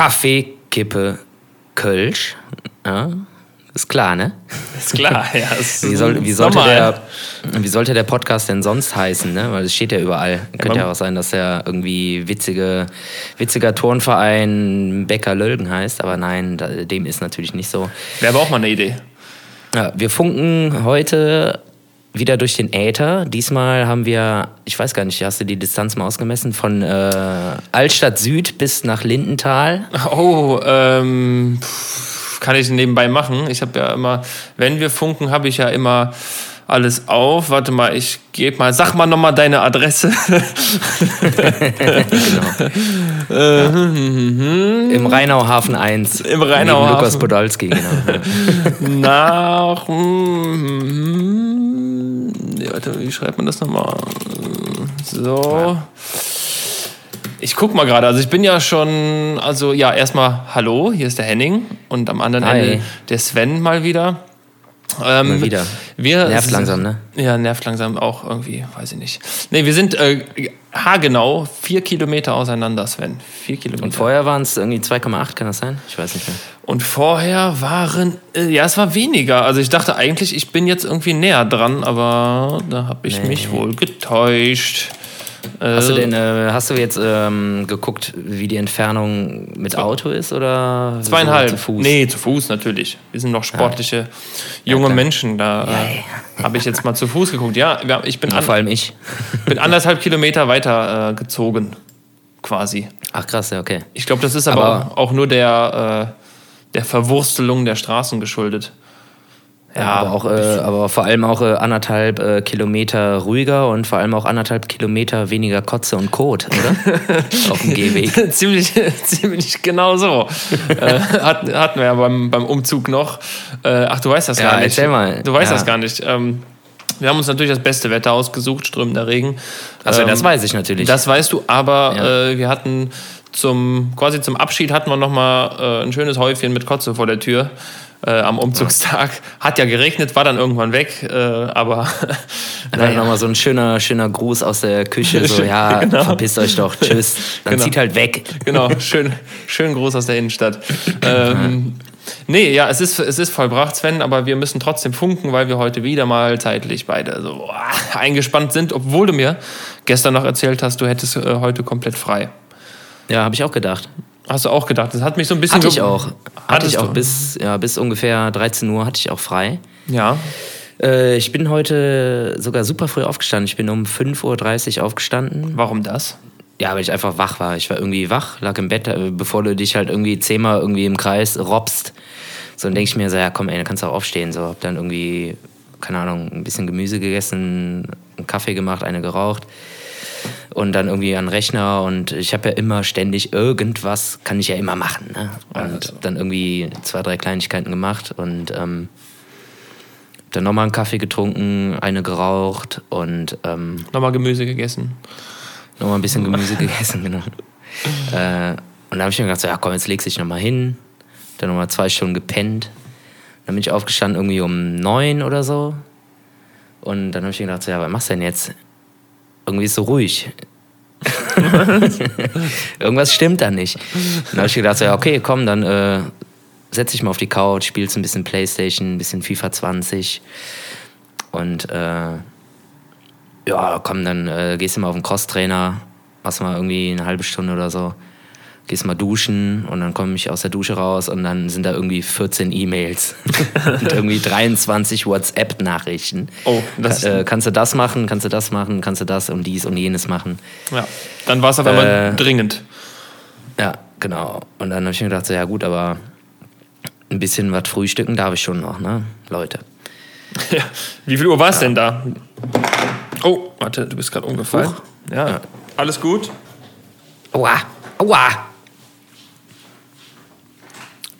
Kaffee, Kippe, Kölsch. Ja, ist klar, ne? Ist klar, ja. Ist Wie, soll, wie, sollte der, wie sollte der Podcast denn sonst heißen, ne? Weil es steht ja überall. Könnte ja auch sein, dass er irgendwie witzige, witziger Turnverein Becker Lölgen heißt, aber nein, dem ist natürlich nicht so. Wäre aber auch mal eine Idee. Ja, wir funken heute wieder durch den Äther. Diesmal haben wir, ich weiß gar nicht, hast du die Distanz mal ausgemessen, von äh, Altstadt Süd bis nach Lindenthal. Oh, ähm, kann ich nebenbei machen. Ich habe ja immer, wenn wir funken, habe ich ja immer alles auf. Warte mal, ich gebe mal, sag mal nochmal deine Adresse. Im Rheinauhafen 1. Im Rheinauhafen. Lukas Podolski, genau. Nach. Nee, warte, wie schreibt man das nochmal? So. Ich guck mal gerade, also ich bin ja schon, also ja, erstmal Hallo, hier ist der Henning und am anderen Hi. Ende der Sven mal wieder. Ähm, Mal wieder. Wir Nervt langsam, ne? Ja, nervt langsam auch irgendwie, weiß ich nicht. Nee, wir sind äh, haargenau vier Kilometer auseinander, Sven. Vier Kilometer. Und vorher waren es irgendwie 2,8, kann das sein? Ich weiß nicht mehr. Und vorher waren, äh, ja, es war weniger. Also ich dachte eigentlich, ich bin jetzt irgendwie näher dran, aber da habe ich mich wohl getäuscht. Hast du Äh, denn, äh, hast du jetzt ähm, geguckt, wie die Entfernung mit Auto ist oder so Zweieinhalb. zu Fuß? Nee, zu Fuß natürlich. Wir sind noch sportliche junge klar. Menschen. Da äh, habe ich jetzt mal zu Fuß geguckt. Ja, ich bin, Ja, an, vor allem ich. bin anderthalb Kilometer weiter äh, gezogen, quasi. Ach krass, ja, okay. Ich glaube, das ist aber, Aber- auch, auch nur der, äh, der Verwurstelung der Straßen geschuldet. Ja, aber, auch, äh, aber vor allem auch äh, anderthalb äh, Kilometer ruhiger und vor allem auch anderthalb Kilometer weniger Kotze und Kot, oder? Auf dem Gehweg. ziemlich, ziemlich genau so. äh, hatten, hatten wir ja beim, beim Umzug noch. Äh, ach, du weißt das Ja, gar nicht. erzähl mal. Du weißt Ja. das gar nicht. Ähm, wir haben uns natürlich das beste Wetter ausgesucht, strömender Regen. Also Ähm, das weiß ich natürlich. Das weißt du, aber Ja. äh, wir hatten zum, quasi zum Abschied hatten wir nochmal äh, ein schönes Häufchen mit Kotze vor der Tür. Äh, am Umzugstag. Hat ja geregnet, war dann irgendwann weg, äh, aber Dann nochmal so ein schöner, schöner Gruß aus der Küche, so, ja, verpisst euch doch, tschüss. Dann Genau. zieht halt weg. genau, schön, schön groß aus der Innenstadt. Ähm, nee, ja, es ist, es ist vollbracht, Sven, aber wir müssen trotzdem funken, weil wir heute wieder mal zeitlich beide so boah, eingespannt sind, obwohl du mir gestern noch erzählt hast, du hättest äh, heute komplett frei. Ja, habe ich auch gedacht. Hast du auch gedacht? Das hat mich so ein bisschen. Hatte ich auch. Hatte ich auch du? bis, ja, bis ungefähr 13 Uhr hatte ich auch frei. Ja. Äh, ich bin heute sogar super früh aufgestanden. Ich bin um 5.30 Uhr aufgestanden. Warum das? Ja, weil ich einfach wach war. Ich war irgendwie wach, lag im Bett, äh, bevor du dich halt irgendwie zehnmal irgendwie im Kreis robst. So, dann denke ich mir so, ja komm ey, dann kannst du auch aufstehen. So, hab dann irgendwie, keine Ahnung, ein bisschen Gemüse gegessen, einen Kaffee gemacht, eine geraucht. Und dann irgendwie an den Rechner und ich habe ja immer ständig irgendwas, kann ich ja immer machen. Ne? Und dann irgendwie zwei, drei Kleinigkeiten gemacht und ähm, dann nochmal einen Kaffee getrunken, eine geraucht und ähm, Nochmal Gemüse gegessen. nochmal ein bisschen Gemüse gegessen, genau. Äh, und dann habe ich mir gedacht, so, ja komm, jetzt legst du dich nochmal hin. Dann nochmal zwei Stunden gepennt. Dann bin ich aufgestanden irgendwie um neun oder so. Und dann habe ich mir gedacht, so, ja, was machst du denn jetzt? Irgendwie ist so ruhig. Irgendwas stimmt da nicht. Dann habe ich gedacht, so, ja, okay, komm, dann äh, setz dich mal auf die Couch, spielst ein bisschen Playstation, ein bisschen FIFA 20. Und äh, ja, komm, dann äh, gehst du mal auf den Crosstrainer, machst mal irgendwie eine halbe Stunde oder so, gehst mal duschen und dann komme ich aus der Dusche raus und dann sind da irgendwie 14 E-Mails und irgendwie 23 WhatsApp-Nachrichten. Oh, das Ka äh, kannst du das machen, kannst du das machen, kannst du das und dies und jenes machen. Ja. Dann war es auf einmal Äh, dringend. Ja, genau. Und dann habe ich mir gedacht, so, ja gut, aber ein bisschen was frühstücken darf ich schon noch, ne, Leute. Ja. Wie viel Uhr war es denn da? Oh, warte, du bist gerade umgefallen. Ja. Ja. Alles gut? Aua, aua.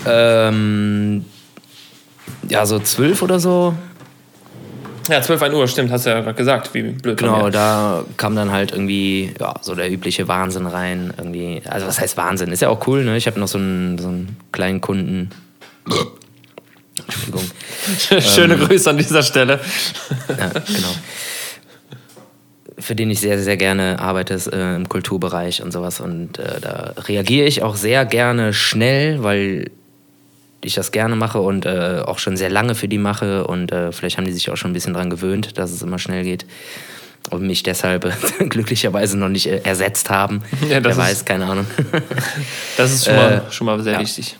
Ähm, ja, so zwölf oder so. Ja, 12, 1 Uhr, stimmt, hast du ja gerade gesagt. Wie blöd. Genau, da kam dann halt irgendwie ja, so der übliche Wahnsinn rein. Irgendwie, also was heißt Wahnsinn? Ist ja auch cool, ne? Ich habe noch so einen, so einen kleinen Kunden. Entschuldigung. Schöne Grüße an dieser Stelle. Ja, genau. für den ich sehr, sehr gerne arbeite, ist äh, im Kulturbereich und sowas. Und äh, da reagiere ich auch sehr gerne schnell, weil ich das gerne mache und äh, auch schon sehr lange für die mache. Und äh, vielleicht haben die sich auch schon ein bisschen daran gewöhnt, dass es immer schnell geht. Und mich deshalb glücklicherweise noch nicht äh, ersetzt haben. Ja, Wer ist- weiß, keine Ahnung. Das ist schon mal, Äh, schon mal sehr ja. wichtig.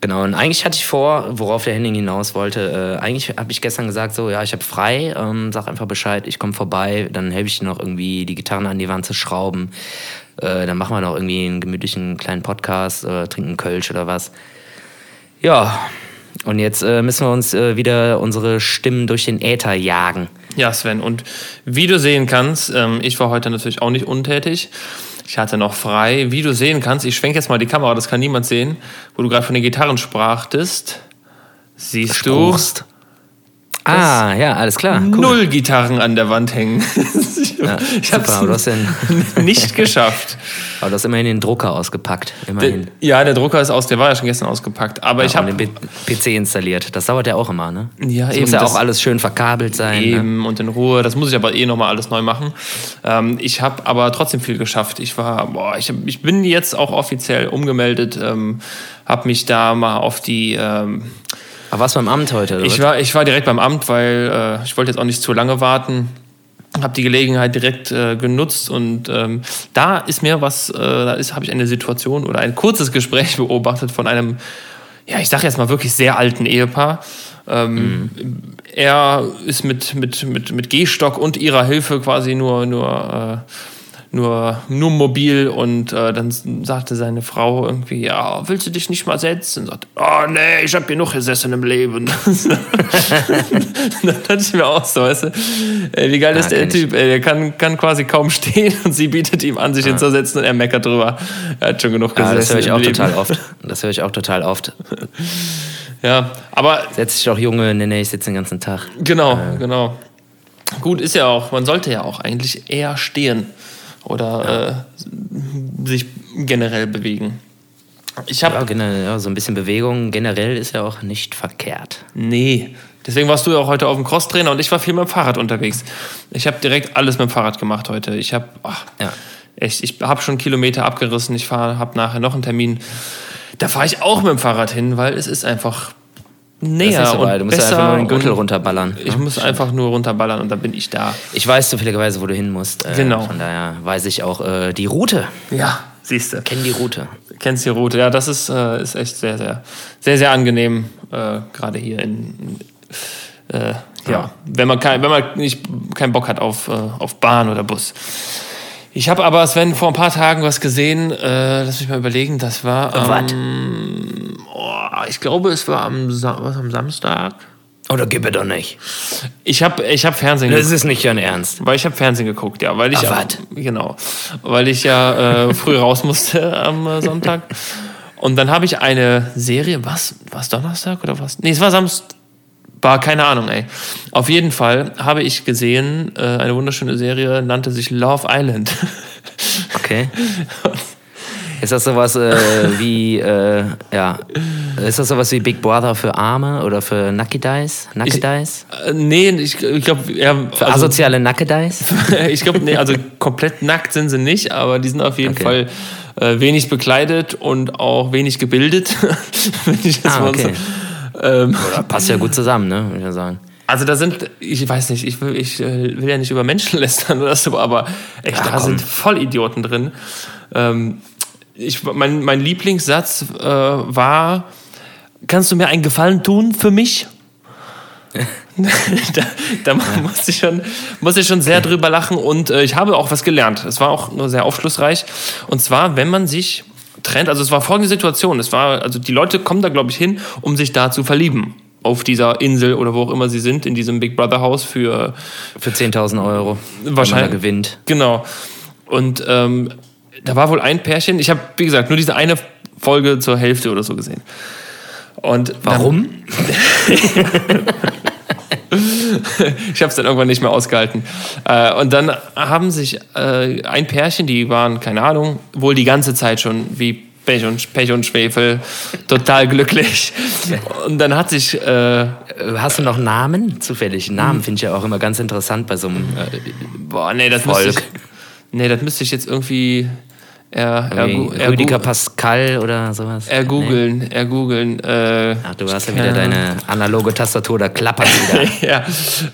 Genau, und eigentlich hatte ich vor, worauf der Henning hinaus wollte, äh, eigentlich habe ich gestern gesagt, so, ja, ich habe frei, ähm, sag einfach Bescheid, ich komme vorbei, dann helfe ich dir noch irgendwie die Gitarren an die Wand zu schrauben, äh, dann machen wir noch irgendwie einen gemütlichen kleinen Podcast, äh, trinken Kölsch oder was. Ja, und jetzt äh, müssen wir uns äh, wieder unsere Stimmen durch den Äther jagen. Ja, Sven, und wie du sehen kannst, ähm, ich war heute natürlich auch nicht untätig. Ich hatte noch frei. Wie du sehen kannst, ich schwenke jetzt mal die Kamera, das kann niemand sehen, wo du gerade von den Gitarren sprachtest. Siehst du Ah, ja, alles klar. Cool. null Gitarren an der Wand hängen. Ja, ich habe super, aber du hast, es nicht geschafft. aber du hast immerhin den Drucker ausgepackt. Immerhin. Ja, der Drucker ist aus, der war ja schon gestern ausgepackt. Aber ich Ja, habe und den PC installiert. Das dauert ja auch immer, ne? Ja, das eben, muss ja auch alles schön verkabelt sein. Ne? Eben und in Ruhe. Das muss ich aber eh nochmal alles neu machen. Ähm, ich habe aber trotzdem viel geschafft. Ich war, boah, ich, hab, ich bin jetzt auch offiziell umgemeldet, ähm, habe mich da mal auf die. Ähm, Aber was beim Amt heute? Oder ich, war, ich war direkt beim Amt, weil äh, ich wollte jetzt auch nicht zu lange warten. Habe die Gelegenheit direkt äh, genutzt und ähm, da ist mir was, äh, da ist habe ich eine Situation oder ein kurzes Gespräch beobachtet von einem, ja ich sage jetzt mal wirklich sehr alten Ehepaar. Ähm, Er ist mit, mit, mit, mit Gehstock und ihrer Hilfe quasi nur, nur, äh, nur, nur mobil und äh, dann sagte seine Frau irgendwie, ja, willst du dich nicht mal setzen? Und sagte, oh nee, ich habe genug gesessen im Leben. dann dachte ich mir auch so, weißt du, ey, wie geil Ja, ist der kenn ich. Typ, ey, der kann, kann quasi kaum stehen und sie bietet ihm an, sich hinzusetzen und er meckert drüber. Er hat schon genug ja, gesessen das höre ich auch Leben. total oft. Das höre ich auch total oft. Ja, aber Setz dich doch Junge, nee, nee, ich sitze den ganzen Tag. Genau, genau. Gut ist ja auch, man sollte ja auch eigentlich eher stehen oder äh, sich generell bewegen. Ich habe Ja, generell, ja, so ein bisschen Bewegung generell ist ja auch nicht verkehrt. Nee. Deswegen warst du ja auch heute auf dem Crosstrainer und ich war viel mit dem Fahrrad unterwegs. Ich habe direkt alles mit dem Fahrrad gemacht heute. Ich habe, Ja. echt, ich habe schon Kilometer abgerissen. Ich fahre, habe nachher noch einen Termin. Da fahre ich auch mit dem Fahrrad hin, weil es ist einfach näher so und weit. Du musst ja besser. einfach nur den Gürtel runterballern. Ich muss einfach nur runterballern und dann bin ich da. Ich weiß zufälligerweise, wo du hin musst. Äh, Genau. Von daher weiß ich auch äh, die Route. Ja, siehst du. Kenn die Route. Kennst die Route. Ja, das ist, äh, ist echt sehr, sehr, sehr, sehr angenehm, äh, gerade hier in, äh, ja, wenn man, kein, wenn man nicht keinen Bock hat auf, äh, auf Bahn oder Bus. Ich habe aber, Sven, vor ein paar Tagen was gesehen, äh, lass mich mal überlegen, das war am, oh, ich glaube, es war am, Sa was, am Samstag. Oder gib mir doch nicht. Ich habe ich hab Fernsehen Das ist nicht dein Ernst. weil ich habe Fernsehen geguckt, ja, weil ich Ach, ja, genau, weil ich ja äh, früh raus musste am äh, Sonntag. Und dann habe ich eine Serie, was, was Donnerstag oder was? Nee, es war Samstag, war keine Ahnung, ey. Auf jeden Fall habe ich gesehen, äh, eine wunderschöne Serie nannte sich Love Island. Okay. Ist das sowas äh, wie, äh, ja, ist das sowas wie Big Brother für Arme oder für Nackidice? Nackidice? Äh, nee, ich, ich glaube, ja, Für also, asoziale Nackidice? ich glaube, nee, also komplett nackt sind sie nicht, aber die sind auf jeden Okay. Fall äh, wenig bekleidet und auch wenig gebildet. Wenn ich das Ah, mal okay. so, ähm, Oder passt ja gut zusammen, ne? Würde ich ja sagen. Also da sind, ich weiß nicht, ich will, ich äh, will ja nicht über Menschen lästern oder so, aber echt, Ja, da sind Vollidioten drin. Ähm, ich, mein, mein Lieblingssatz äh, war, kannst du mir einen Gefallen tun für mich? da da muss, ich schon, muss ich schon sehr drüber lachen und äh, ich habe auch was gelernt. Es war auch nur sehr aufschlussreich. Und zwar, wenn man sich trennt, also es war folgende Situation, es war, also die Leute kommen da, glaube ich, hin, um sich da zu verlieben. Auf dieser Insel oder wo auch immer sie sind, in diesem Big Brother Haus für Für 10.000 Euro. Wahrscheinlich. gewinnt. Genau. Und ähm, da war wohl ein Pärchen, ich habe, wie gesagt, nur diese eine Folge zur Hälfte oder so gesehen. Und Warum? Dann, ich habe es dann irgendwann nicht mehr ausgehalten. Äh, und dann haben sich äh, ein Pärchen, die waren, keine Ahnung, wohl die ganze Zeit schon wie Pech und, Pech und Schwefel, total glücklich. Und dann hat sich äh, Hast du noch Namen? Zufällig. Namen finde ich ja auch immer ganz interessant bei so einem äh, Boah, nee, das Volk. müsste ich, nee, das müsste ich jetzt irgendwie er, er, er, Rüdiger Pascal oder sowas. er googeln, er googeln. Äh, Ach, du hast ja wieder deine analoge Tastatur, da klappert wieder. ja,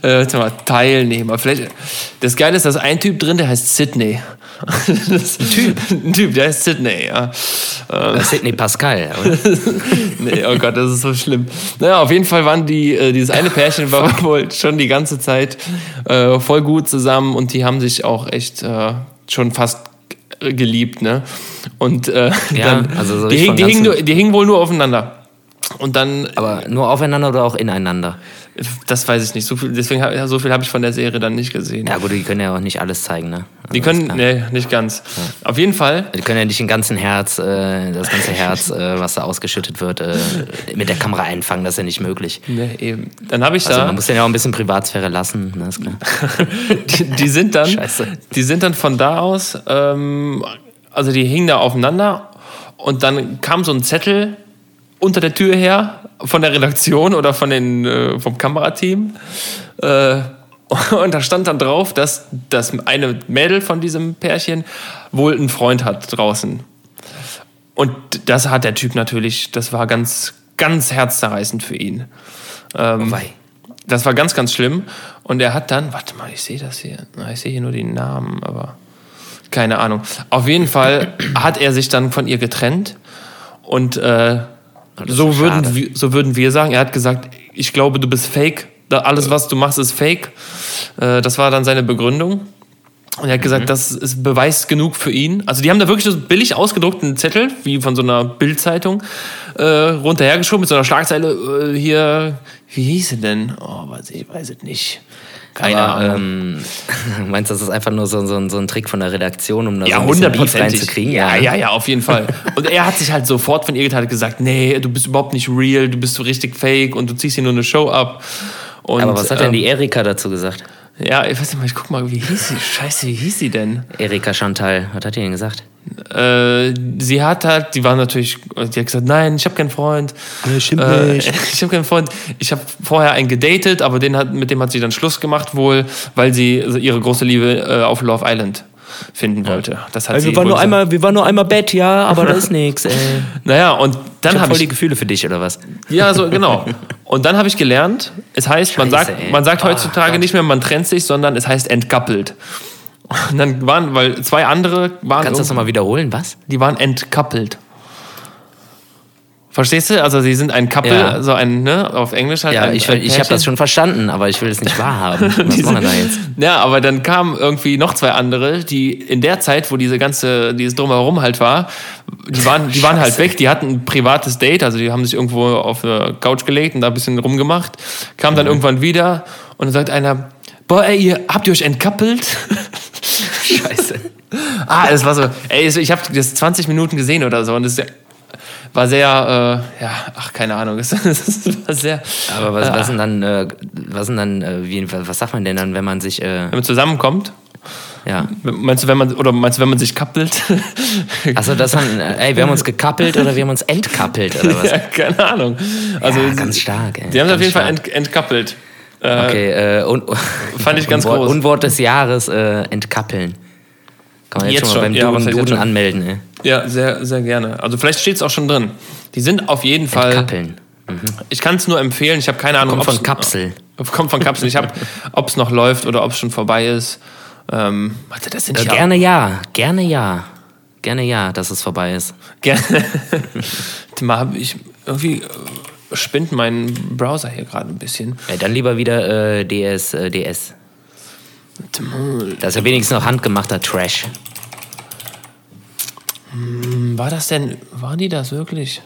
äh, warte mal, Teilnehmer. Vielleicht, das Geile ist, da ist ein Typ drin, der heißt Sydney. Ein Typ? Ein Typ, der heißt Sydney, ja. Äh, Sidney Pascal, oder? nee, oh Gott, das ist so schlimm. Naja, auf jeden Fall waren die, äh, dieses eine Pärchen war wohl schon die ganze Zeit äh, voll gut zusammen und die haben sich auch echt äh, schon fast geliebt, ne? Und äh, Ja, dann, also so die, hing, die, hingen, die hingen wohl nur aufeinander. Und dann, Aber nur aufeinander oder auch ineinander? Das weiß ich nicht, so viel, deswegen ja, so viel habe ich von der Serie dann nicht gesehen. Ja gut, die können ja auch nicht alles zeigen, ne? Also die können, nee, nicht ganz. Auf jeden Fall Die können ja nicht den ganzen Herz, äh, das ganze Herz, äh, was da ausgeschüttet wird, äh, mit der Kamera einfangen. Das ist ja nicht möglich. Nee, eben. Dann habe ich Also da. man muss den ja auch ein bisschen Privatsphäre lassen, ne, ist klar. die, die sind dann, Scheiße. die sind dann von da aus, ähm, also die hingen da aufeinander und dann kam so ein Zettel unter der Tür her von der Redaktion oder von den, äh, vom Kamerateam. Äh, und da stand dann drauf, dass das eine Mädel von diesem Pärchen wohl einen Freund hat draußen. Und das hat der Typ natürlich, das war ganz, ganz herzzerreißend für ihn. Ähm, Wei. das war ganz, ganz schlimm. Und er hat dann, warte mal, ich sehe das hier. Ich sehe hier nur die Namen, aber keine Ahnung. Auf jeden Fall hat er sich dann von ihr getrennt. Und äh, so, würden, wir- so würden wir sagen, er hat gesagt, ich glaube, du bist fake. Alles, was du machst, ist fake. Äh, das war dann seine Begründung. Und er hat Mhm. gesagt, das ist Beweis genug für ihn. Also die haben da wirklich so billig ausgedruckten Zettel, wie von so einer Bildzeitung, äh, runterhergeschoben mit so einer Schlagzeile äh, hier. Wie hieß sie denn? Oh, weiß ich weiß es nicht. Keine Aber, Ahnung. ähm, meinst du, das ist einfach nur so, so, so ein Trick von der Redaktion, um da Ja, so ein bisschen Beef reinzukriegen? Ja, ja, ja, auf jeden Fall. Und er hat sich halt sofort von ihr geteilt und gesagt, nee, du bist überhaupt nicht real, du bist so richtig fake und du ziehst hier nur eine Show ab. Und, Aber was hat denn ähm, die Erika dazu gesagt? Ja, ich weiß nicht mal, ich guck mal, wie hieß sie? Scheiße, wie hieß sie denn? Erika Chantal, was hat die denn gesagt? Äh, sie hat halt, die war natürlich, die hat gesagt, nein, ich habe keinen Freund. stimmt äh, nicht. Ich habe keinen Freund. Ich habe vorher einen gedatet, aber den hat, mit dem hat sie dann Schluss gemacht wohl, weil sie also ihre große Liebe äh, auf Love Island finden wollte. Das hat sie wohl gesagt. wir waren nur einmal Bett, ja, aber das ist nix. Ey. Naja, und dann Ich hab habe voll die ich, Gefühle für dich, oder was? ja, so genau. Und dann habe ich gelernt, es heißt, man Scheiße, sagt, ey. man sagt Ah, heutzutage Gott. nicht mehr, man trennt sich, sondern es heißt entkappelt. Und dann waren, weil zwei andere waren, Kannst du das nochmal wiederholen, was? die waren entkappelt. Verstehst du? Also sie sind ein Couple, Ja. also ein, ne, auf Englisch halt Ja, ein, ich, ich habe das schon verstanden, aber ich will es nicht wahrhaben. Was Diese- machen wir da jetzt? Ja, aber dann kamen irgendwie noch zwei andere, die in der Zeit, wo diese ganze, dieses Drumherum halt war, die waren, die waren halt weg, die hatten ein privates Date, also die haben sich irgendwo auf eine Couch gelegt und da ein bisschen rumgemacht, kamen Mhm. dann irgendwann wieder und dann sagt einer, boah, ey, ihr habt ihr euch entkappelt? Scheiße. Ah, es war so, ey, ich habe das 20 Minuten gesehen oder so und es war sehr, äh, ja, ach, keine Ahnung, es, es war sehr, Aber was, was sind dann, äh, was sind dann, äh, wie, was sagt man denn dann, wenn man sich, äh, wenn man zusammenkommt, ja. meinst du, wenn man, oder meinst du, wenn man sich kappelt? Achso, das dann, äh, ey, wir haben uns gekappelt oder wir haben uns entkappelt oder was? ja, keine Ahnung. Also, ja, ganz stark, ey. die haben sich auf jeden Fall stark. ent, entkappelt. Äh, Okay, äh, und, Fand ich ganz Unwort, groß. Unwort des Jahres, äh, entkappeln. Kann man jetzt, Jetzt schon mal beim ja, Duden, Duden anmelden, ey. Ja, sehr, sehr gerne. Also vielleicht steht es auch schon drin. Die sind auf jeden Fall. Entkappeln. Ich kann es nur empfehlen. Ich habe keine Ahnung. Kommt ob's- von Kapsel. Kommt von Kapsel. Ich habe, ob es noch läuft oder ob es schon vorbei ist. Ähm, warte, das sind Äh, ja gerne ja, gerne ja. Gerne ja, dass es vorbei ist. gerne. Mal hab ich irgendwie äh, spinnt mein Browser hier gerade ein bisschen. Ey, dann lieber wieder äh, DS, äh, DS. Das ist ja wenigstens noch handgemachter Trash. War das denn, waren die das wirklich?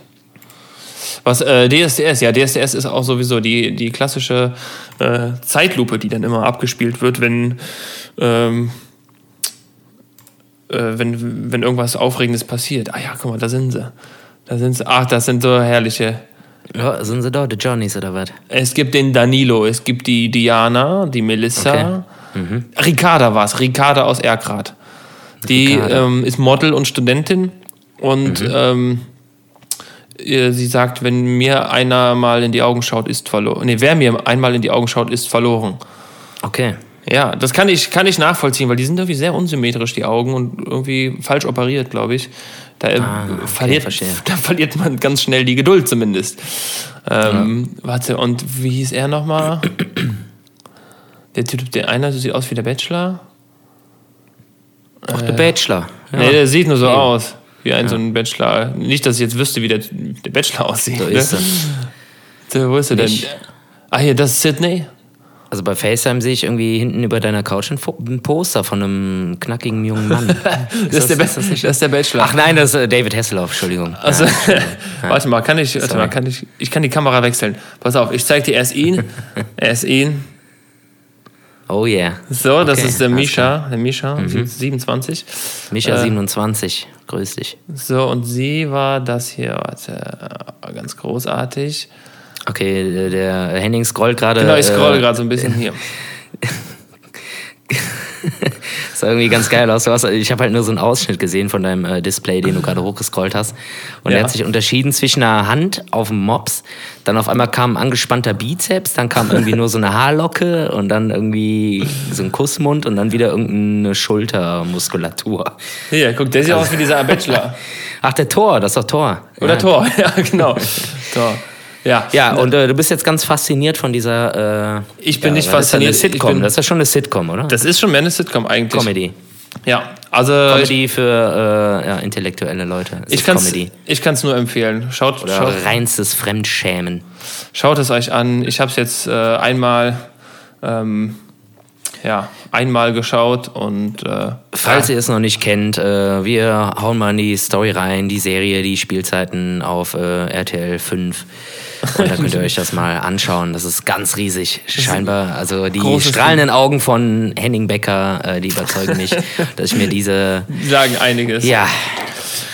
Was, äh, DSDS, ja, DSDS ist auch sowieso die, die klassische äh, Zeitlupe, die dann immer abgespielt wird, wenn, ähm, äh, wenn, wenn irgendwas Aufregendes passiert. Ah ja, guck mal, da sind sie. Da sind sie. Ach, das sind so herrliche. Ja, sind sie da, die Johnnies oder was? Es gibt den Danilo, es gibt die Diana, die Melissa. Ricarda war es, Ricarda aus Erkrath. Die ähm, ist Model und Studentin und ähm, äh, sie sagt, wenn mir einer mal in die Augen schaut, ist verloren. Nee, wer mir einmal in die Augen schaut, ist verloren. Okay. Ja, das kann ich, kann ich nachvollziehen, weil die sind irgendwie sehr unsymmetrisch, die Augen, und irgendwie falsch operiert, glaube ich. Da, äh, Ah, okay, verliert, da verliert man ganz schnell die Geduld zumindest. Ähm, Warte, und wie hieß er nochmal? Der Typ, der einer sieht aus wie der Bachelor. Auch der Bachelor. Ja. Nee, der sieht nur so Eben. aus. Wie ein so ein Bachelor. Nicht, dass ich jetzt wüsste, wie der, der Bachelor aussieht. So ne? ist er. Der, wo ist er denn? Ah, hier, das ist Sydney. Also bei FaceTime sehe ich irgendwie hinten über deiner Couch ein, Poster von einem knackigen jungen Mann. Das ist, der, Ba- ist das das ist der Bachelor. Ach nein, das ist äh, David Hasselhoff, Entschuldigung. Also, Ja. warte mal, kann ich, warte Sorry. mal, kann ich, ich kann die Kamera wechseln. Pass auf, ich zeige dir erst ihn. erst ihn. Oh yeah. So, das Okay, ist der Misha. Der Misha, 27. Micha Äh. 27, grüß dich. So, und sie war das hier, warte, äh, ganz großartig. Okay, der- Henning scrollt gerade. Genau, ich scroll äh, gerade so ein bisschen hier. sah irgendwie ganz geil aus. Ich habe halt nur so einen Ausschnitt gesehen von deinem äh, Display, den du gerade hochgescrollt hast. Und Ja. er hat sich unterschieden zwischen einer Hand auf dem Mops, dann auf einmal kam ein angespannter Bizeps, dann kam irgendwie nur so eine Haarlocke und dann irgendwie so ein Kussmund und dann wieder irgendeine Schultermuskulatur. Hier, guck, der sieht aus wie dieser Bachelor. Ach, der Tor, das ist doch Tor. Oder ja. Tor, ja, genau. Tor. Ja, Ja, und äh, du bist jetzt ganz fasziniert von dieser. Äh, Ich bin ja, nicht das ist ja fasziniert, Eine ich Sitcom, bin- das ist ja schon eine Sitcom, oder? das ist schon mehr eine Sitcom eigentlich. Comedy. Ja, also Comedy für äh, ja, intellektuelle Leute. Es ich kann es ich kann's nur empfehlen. Schaut, Oder schaut, reinstes Fremdschämen. schaut es euch an. Ich habe es jetzt äh, einmal, ähm, ja, einmal geschaut und äh, Falls ihr es noch nicht kennt, äh, wir hauen mal in die Story rein, die Serie, die Spielzeiten auf äh, RTL 5. Und da könnt ihr euch das mal anschauen. Das ist ganz riesig. Scheinbar, also die strahlenden Augen von Henning Becker, äh, die überzeugen mich, dass ich mir diese, die sagen einiges. ja,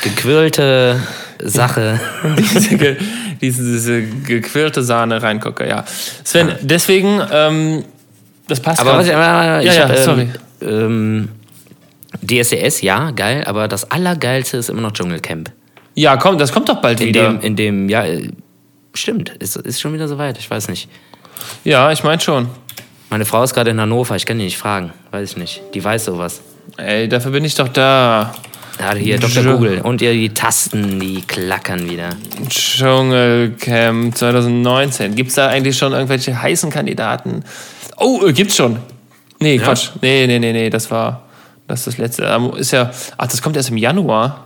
gequirlte Sache. diese, ge- diese, diese gequirlte Sahne reingucke, ja. Sven, deswegen, ähm, das passt Aber grad. was, aber ich Ja, ja, hab, ähm, sorry. Ähm, DSDS, ja, geil, aber das Allergeilste ist immer noch Dschungelcamp. Ja, komm, das kommt doch bald In wieder. dem, in dem, ja, äh, stimmt, ist, ist schon wieder soweit, ich weiß nicht. ja, ich meine schon. Meine Frau ist gerade in Hannover, ich kann die nicht fragen, weiß ich nicht. Die weiß sowas. Ey, dafür bin ich doch da. Ja, hier, Dr. Google. Und ihr, die Tasten, die klackern wieder. Dschungelcamp 2019. Gibt es da eigentlich schon irgendwelche heißen Kandidaten? Oh, äh, gibt's schon. Nee, Quatsch. Nee, nee, nee, nee, das war das ist das letzte. Ähm, Ist ja, ach, das kommt erst im Januar.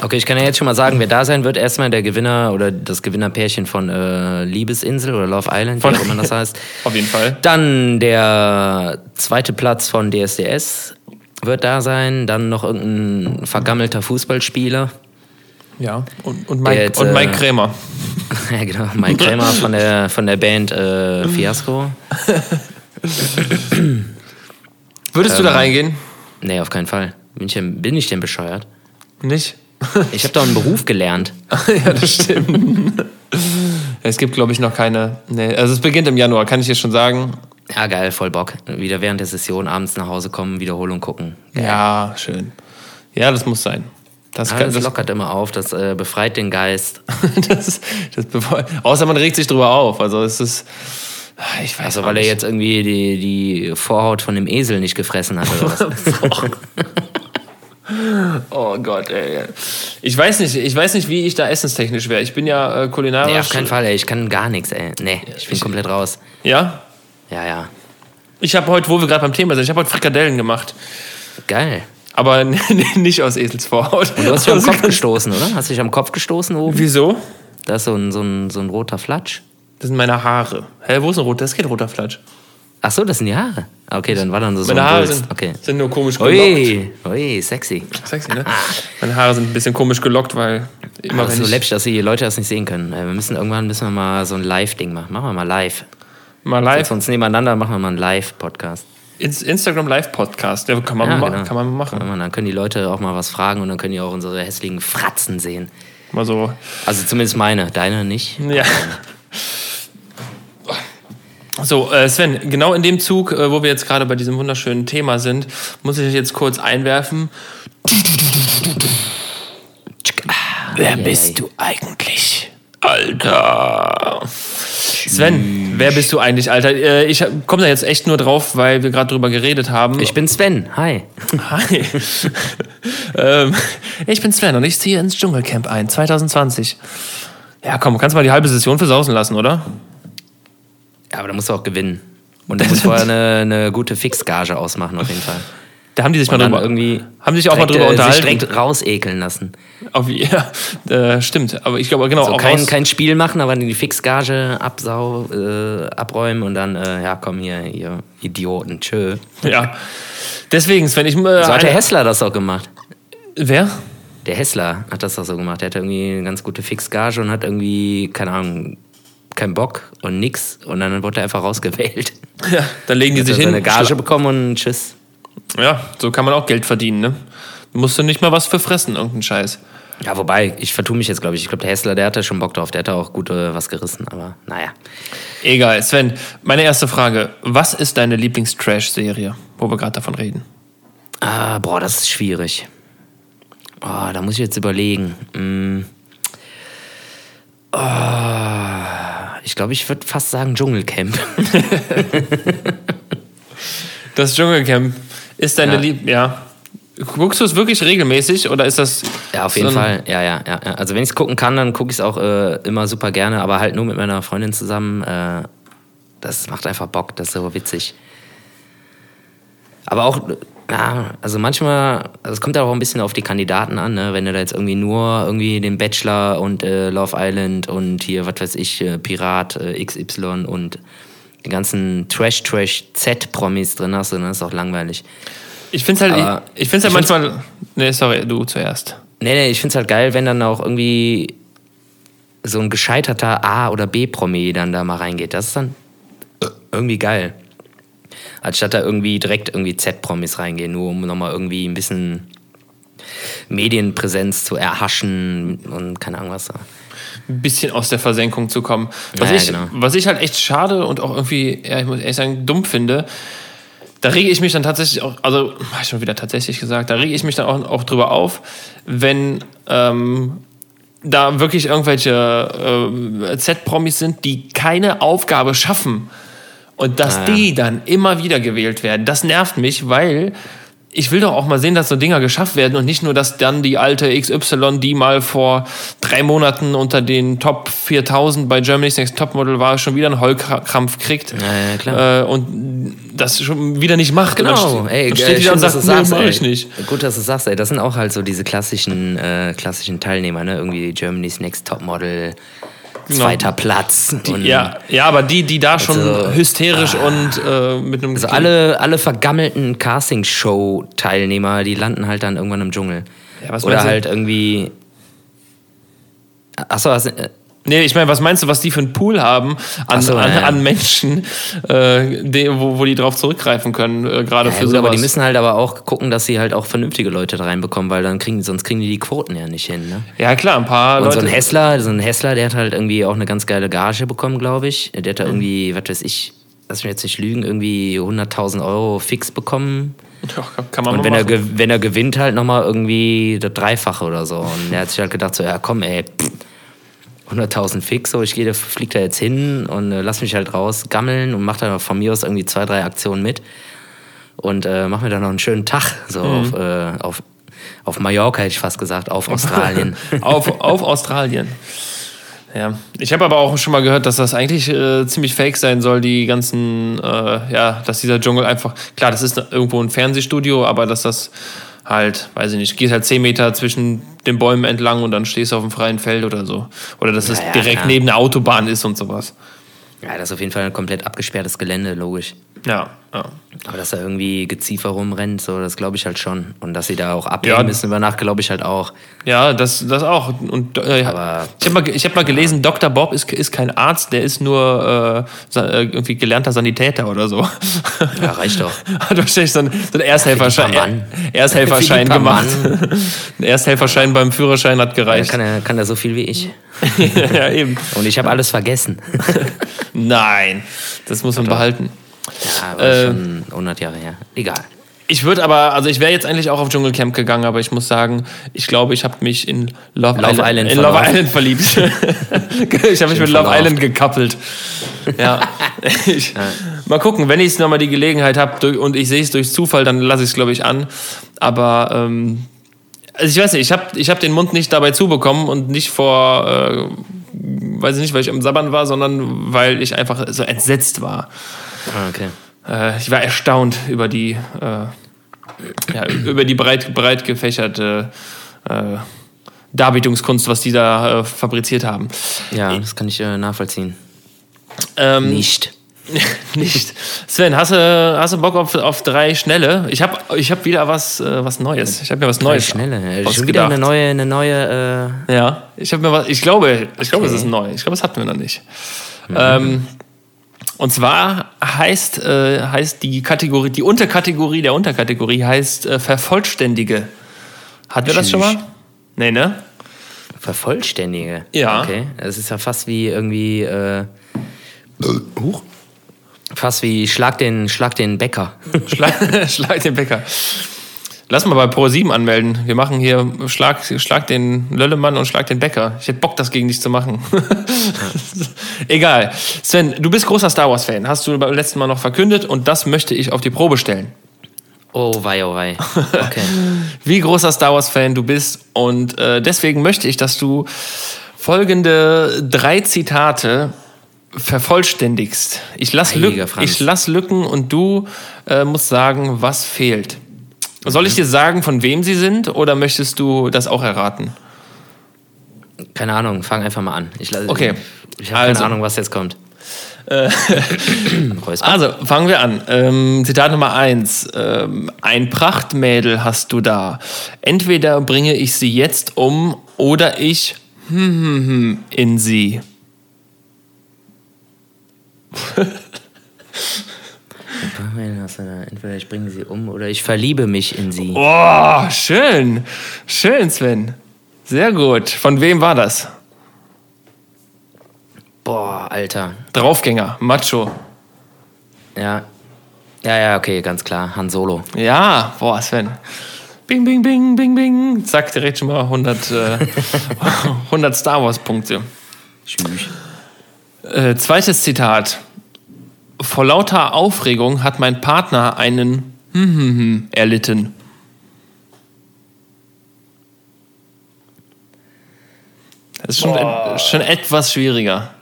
Okay, ich kann ja jetzt schon mal sagen, wer da sein wird. Erstmal der Gewinner oder das Gewinnerpärchen von äh, Liebesinsel oder Love Island, wie Von- auch immer das heißt. Auf jeden Fall. Dann der zweite Platz von DSDS wird da sein. Dann noch irgendein vergammelter Fußballspieler. Ja. Und, und, Mike, jetzt, und Mike äh, Krämer. ja, genau. Mike Krämer von der, von der Band äh, Fiasco. Würdest du ähm, da reingehen? Nee, auf keinen Fall. Bin ich denn, bin ich denn bescheuert? Nicht? Ich habe doch einen Beruf gelernt. ja, das stimmt. es gibt, glaube ich, noch keine. Nee, also es beginnt im Januar, kann ich dir schon sagen. Ja, geil, voll Bock. Wieder während der Session abends nach Hause kommen, Wiederholung gucken. Ja, schön. Ja, das muss sein. Das, Ja, kann, das das, lockert immer auf, das äh, befreit den Geist. das, das, außer man regt sich drüber auf. Also es ist. Ich weiß Also weil er nicht. jetzt irgendwie die, die Vorhaut von dem Esel nicht gefressen hat oder was. Oh Gott, ey. Ich weiß nicht, ich weiß nicht, wie ich da essenstechnisch wäre. Ich bin ja äh, kulinarisch. nee, auf keinen Fall, ey. Ich kann gar nichts, ey. Nee, ich bin komplett raus. Ja? Ja, ja. Ich habe heute, wo wir gerade beim Thema sind, ich habe heute Frikadellen gemacht. Geil. Aber nicht aus Eselsvorhaut. Du hast dich am Kopf gestoßen, oder? Hast dich am Kopf gestoßen oben? Wieso? Da ist so ein, so ein, so ein roter Flatsch. Das sind meine Haare. Hä, wo ist ein roter? Das ist kein roter Flatsch. Ach so, das sind die Haare. Okay, dann war dann so, Meine ein Haare sind, Okay. sind nur komisch gelockt. Ui, ui, sexy. Sexy, ne? Meine Haare sind ein bisschen komisch gelockt, weil immer ist wenn so ich läppisch, dass die Leute das nicht sehen können. Äh, Wir müssen irgendwann müssen wir mal so ein Live-Ding machen. Machen wir mal live. mal Live. live uns nebeneinander machen wir mal einen Live-Podcast. ins Instagram Live Podcast, ja, kann man Ja, genau. kann man machen. Kann man- Dann können die Leute auch mal was fragen und dann können die auch unsere hässlichen Fratzen sehen. Mal so. Also zumindest meine, deine nicht. Ja. So, äh, Sven, genau in dem Zug, äh, wo wir jetzt gerade bei diesem wunderschönen Thema sind, muss ich jetzt kurz einwerfen. Wer bist du eigentlich? Alter. Sven, wer bist du eigentlich, Alter? Äh, Ich komme da jetzt echt nur drauf, weil wir gerade drüber geredet haben. Ich bin Sven. Hi. Hi. ähm, ich bin Sven und ich ziehe ins Dschungelcamp ein, 2020. Ja, komm, kannst mal die halbe Session versausen lassen, oder? Ja, aber da musst du auch gewinnen. Und du musst vorher eine, eine gute Fixgage ausmachen, auf jeden Fall. Da haben die sich Und mal drüber, irgendwie haben die sich auch mal direkt, drüber äh, sich unterhalten. direkt rausekeln lassen. Auf, ja, äh, stimmt. Aber ich glaube, genau, So auch kein, kein Spiel machen, aber die Fixgage absau, äh, abräumen und dann, äh, ja, komm hier, ihr Idioten, tschö. Ja. Deswegen, Sven, ich. Äh, So hat der Hessler das auch gemacht. Wer? Der Hessler hat das auch so gemacht. Der hatte irgendwie eine ganz gute Fixgage und hat irgendwie, keine Ahnung, keinen Bock und nix. Und dann wurde er einfach rausgewählt. Ja, dann legen die sich hin. seine Gage bekommen und tschüss. Ja, so kann man auch Geld verdienen, ne? Musst du nicht mal was für fressen, irgendeinen Scheiß. Ja, wobei, ich vertue mich jetzt, glaube ich. Ich glaube, der Hessler, der hatte schon Bock drauf. Der hatte auch gut äh, was gerissen, aber naja. Egal, Sven, meine erste Frage. Was ist deine Lieblings-Trash-Serie, wo wir gerade davon reden? Ah, boah, das ist schwierig. Oh, da muss ich jetzt überlegen. Mm. Oh, ich glaube, ich würde fast sagen Dschungelcamp. Das Dschungelcamp ist deine Ja. Lieb... Ja. Guckst du es wirklich regelmäßig oder ist das... Ja, auf jeden so Fall. Ja, ja, ja. ja. Also wenn ich es gucken kann, dann gucke ich es auch äh, immer super gerne, aber halt nur mit meiner Freundin zusammen. Äh, das macht einfach Bock, das ist so witzig. Aber auch, ja, also manchmal, also es kommt ja auch ein bisschen auf die Kandidaten an, ne? wenn du da jetzt irgendwie nur irgendwie den Bachelor und äh, Love Island und hier, was weiß ich, äh, Pirat äh, XY und die ganzen Trash-Trash-Z-Promis drin hast, dann ist es auch langweilig. Ich finde es halt, Aber ich, ich find's halt ich find's- manchmal... Nee, sorry, du zuerst. Nee, nee, ich find's halt geil, wenn dann auch irgendwie so ein gescheiterter A- oder B-Promi dann da mal reingeht. Das ist dann irgendwie geil. Anstatt da irgendwie direkt irgendwie Z-Promis reingehen, nur um nochmal irgendwie ein bisschen Medienpräsenz zu erhaschen und keine Ahnung was. da. ein bisschen aus der Versenkung zu kommen. Was, Ja, ich, genau. was ich halt echt schade und auch irgendwie, ja, ich muss ehrlich sagen, dumm finde, da rege ich mich dann tatsächlich auch, also, hab ich schon wieder tatsächlich gesagt, da rege ich mich dann auch, auch drüber auf, wenn ähm, da wirklich irgendwelche äh, Z-Promis sind, die keine Aufgabe schaffen und dass Ah, ja. die dann immer wieder gewählt werden. Das nervt mich, weil ich will doch auch mal sehen, dass so Dinger geschafft werden und nicht nur, dass dann die alte XY, die mal vor drei Monaten unter den Top 4000 bei Germany's Next Topmodel war, schon wieder einen Heulkrampf kriegt Ja, ja, klar. Äh, und das schon wieder nicht macht. und Genau, dann, ey, dann äh, steht da schön, und dass sagt, du nee, sagst, ey. ich nicht. Gut, dass du sagst, ey. Das sind auch halt so diese klassischen, äh, klassischen Teilnehmer, ne? Irgendwie Germany's Next Topmodel, zweiter Platz. Genau. Ja, ja, aber die, die da schon Also, hysterisch und äh, mit einem Also alle, alle vergammelten Castingshow-Teilnehmer, die landen halt dann irgendwann im Dschungel. Ja, Oder halt irgendwie. Achso, also, äh, Nee, ich meine, was meinst du, was die für einen Pool haben an, so, an, ja, an Menschen, äh, die, wo, wo die drauf zurückgreifen können, äh, gerade ja, für gut, sowas. aber die müssen halt aber auch gucken, dass sie halt auch vernünftige Leute da reinbekommen, weil dann kriegen, sonst kriegen die die Quoten ja nicht hin. Ne? ja, klar, ein paar Und Leute. so ein Hessler, so ein Hessler, der hat halt irgendwie auch eine ganz geile Gage bekommen, glaube ich. Der Mhm. hat da irgendwie, was weiß ich, lass mich jetzt nicht lügen, irgendwie 100.000 Euro fix bekommen. Ja, kann man Und wenn er, machen. ge- wenn er gewinnt, halt nochmal irgendwie das Dreifache oder so. Und er hat sich halt gedacht, so, ja komm, ey, pff, 100.000 fix, so ich gehe, da fliegt da jetzt hin und äh, lass mich halt raus gammeln und mach da von mir aus irgendwie zwei, drei Aktionen mit. Und äh, mach mir dann noch einen schönen Tag, so Mhm. auf, äh, auf, auf Mallorca hätte ich fast gesagt, auf Australien. auf, auf Australien. Ja, ich habe aber auch schon mal gehört, dass das eigentlich äh, ziemlich fake sein soll, die ganzen, äh, ja, dass dieser Dschungel einfach, klar, das ist irgendwo ein Fernsehstudio, aber dass das halt, weiß ich nicht, geht halt 10 Meter zwischen den Bäumen entlang und dann stehst du auf dem freien Feld oder so. Oder dass es Ja, ja, direkt klar. neben der Autobahn ist und sowas. ja, das ist auf jeden Fall ein komplett abgesperrtes Gelände, logisch. Ja, ja. Aber dass da irgendwie Geziefer rumrennt, so, das glaube ich halt schon. Und dass sie da auch abhängen Ja. müssen über Nacht, glaube ich halt auch. Ja, das, das auch. Und äh, Aber- ich habe mal, ich hab mal gelesen, Dr. Bob ist, ist kein Arzt, der ist nur äh, äh, irgendwie gelernter Sanitäter oder so. Ja, reicht doch. Hat wahrscheinlich so einen, so einen Ersthelferschein. Ersthelferschein gemacht. Ein Ersthelferschein beim Führerschein hat gereicht. kann er, kann er so viel wie ich. ja, eben. Und ich habe alles vergessen. Nein, das muss man behalten. Ja, aber Äh, schon 100 Jahre her. Egal. Ich würde aber, also ich wäre jetzt eigentlich auch auf Dschungelcamp gegangen, aber ich muss sagen, ich glaube, ich habe mich in Love, Love Island, Island in Love. Island verliebt. ich habe mich mit Love verlauft. Island gekappelt. Ja. Ich, Mal gucken, wenn ich nochmal die Gelegenheit habe und ich sehe es durch Zufall, dann lasse ich es, glaube ich, an. Aber ähm, also ich weiß nicht, ich habe ich hab den Mund nicht dabei zubekommen und nicht vor, äh, weiß ich nicht, weil ich am Sabbern war, sondern weil ich einfach so entsetzt war. Ah, okay. Äh, ich war erstaunt über die, äh, ja, über die breit, breit gefächerte äh, Darbietungskunst, was die da äh, fabriziert haben. Ja, das kann ich äh, nachvollziehen. Ähm, Nicht. nicht. Sven, hast du, hast du Bock auf, auf drei schnelle? Ich habe ich hab wieder was, äh, was Neues. Ich habe mir was Neues Schnelle. Äh, Schon wieder eine neue, eine neue. Äh, Ja, ich habe mir was. Ich glaube, ich glaube, es Okay. ist neu. Ich glaube, es hatten wir noch nicht. Ähm, und zwar heißt, äh, heißt die Kategorie, die Unterkategorie der Unterkategorie heißt äh, Vervollständige. Hatten wir das schon mal? Nee, ne? Vervollständige. Ja. Okay. Das ist ja fast wie irgendwie. Äh, Huch. Fast wie Schlag den, Schlag den Bäcker. Schlag, Schlag den Bäcker. Lass mal bei Pro7 anmelden. Wir machen hier Schlag, Schlag den Löllemann und Schlag den Bäcker. Ich hätte Bock, das gegen dich zu machen. Egal. Sven, du bist großer Star Wars-Fan. Hast du beim letzten Mal noch verkündet und das möchte ich auf die Probe stellen. Oh wei, oh wei. Okay. Wie großer Star Wars-Fan du bist und äh, deswegen möchte ich, dass du folgende drei Zitate vervollständigst. Ich lasse ich lass Lücken und du äh, musst sagen, was fehlt. Soll ich dir sagen, von wem sie sind oder möchtest du das auch erraten? Keine Ahnung, fang einfach mal an. Ich, Okay. Ich habe Also. keine Ahnung, was jetzt kommt. Räusper. Also, fangen wir an. Ähm, Zitat Nummer eins. Ähm, ein Prachtmädel hast du da. Entweder bringe ich sie jetzt um oder ich hm, hm, hm, in sie. Entweder ich bringe sie um oder ich verliebe mich in sie. Oh, schön. Schön, Sven. Sehr gut. Von wem war das? Boah, Alter. Draufgänger, Macho. Ja. Ja, ja, okay, ganz klar. Han Solo. Ja, boah, Sven. Bing, bing, bing, bing, bing. Zack, direkt schon mal 100, äh, 100 Star Wars-Punkte. Tschüss. Äh, zweites Zitat. Vor lauter Aufregung hat mein Partner einen erlitten. Das ist schon, et, schon etwas schwieriger.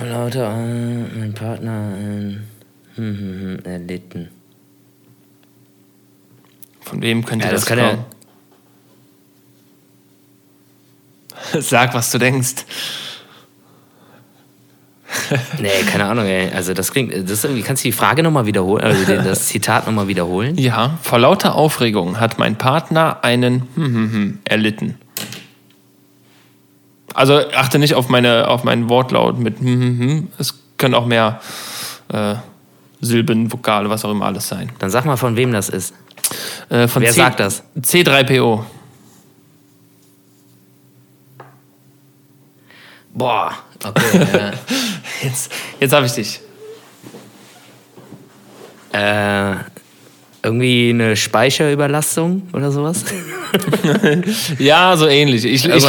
Lauter, äh, mein Partner, hm, erlitten. Von wem könnte Ja, das, das kann kommen? Sag, was du denkst. Nee, keine Ahnung, ey. Also das klingt, das irgendwie, kannst du die Frage nochmal wiederholen, also das Zitat nochmal wiederholen? Ja, vor lauter Aufregung hat mein Partner einen hm, hm, hm erlitten. Also achte nicht auf, meine, auf meinen Wortlaut mit hm, hm, hm. Es können auch mehr äh, Silben, Vokale, was auch immer alles sein. Dann sag mal, von wem das ist. Äh, von Wer sagt das? C3PO. Boah, okay. Jetzt, jetzt habe ich dich. äh, irgendwie eine Speicherüberlastung oder sowas? Ja, so ähnlich. Ich, ich,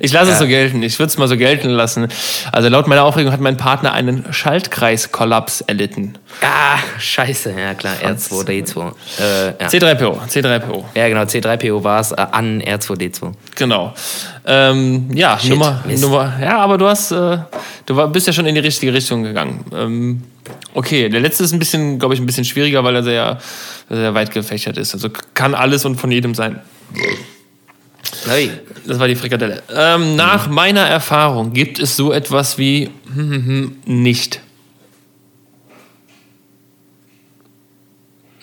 ich lasse es Ja. so gelten. Ich würde es mal so gelten lassen. Also laut meiner Aufregung hat mein Partner einen Schaltkreiskollaps erlitten. ah, scheiße, ja klar, R2D2. Äh, ja. C3PO, C3PO. ja, genau, C3PO war es äh, an R2D2. Genau. Ähm, ja, Shit, Nummer, Mist. Nummer. Ja, aber du hast, äh, du war, bist ja schon in die richtige Richtung gegangen. Ähm, okay, der letzte ist ein bisschen, glaube ich, ein bisschen schwieriger, weil er sehr, sehr weit gefächert ist. Also kann alles und von jedem sein. Hey. Das war die Frikadelle. Ähm, nach meiner Erfahrung gibt es so etwas wie hm, hm, hm, nicht.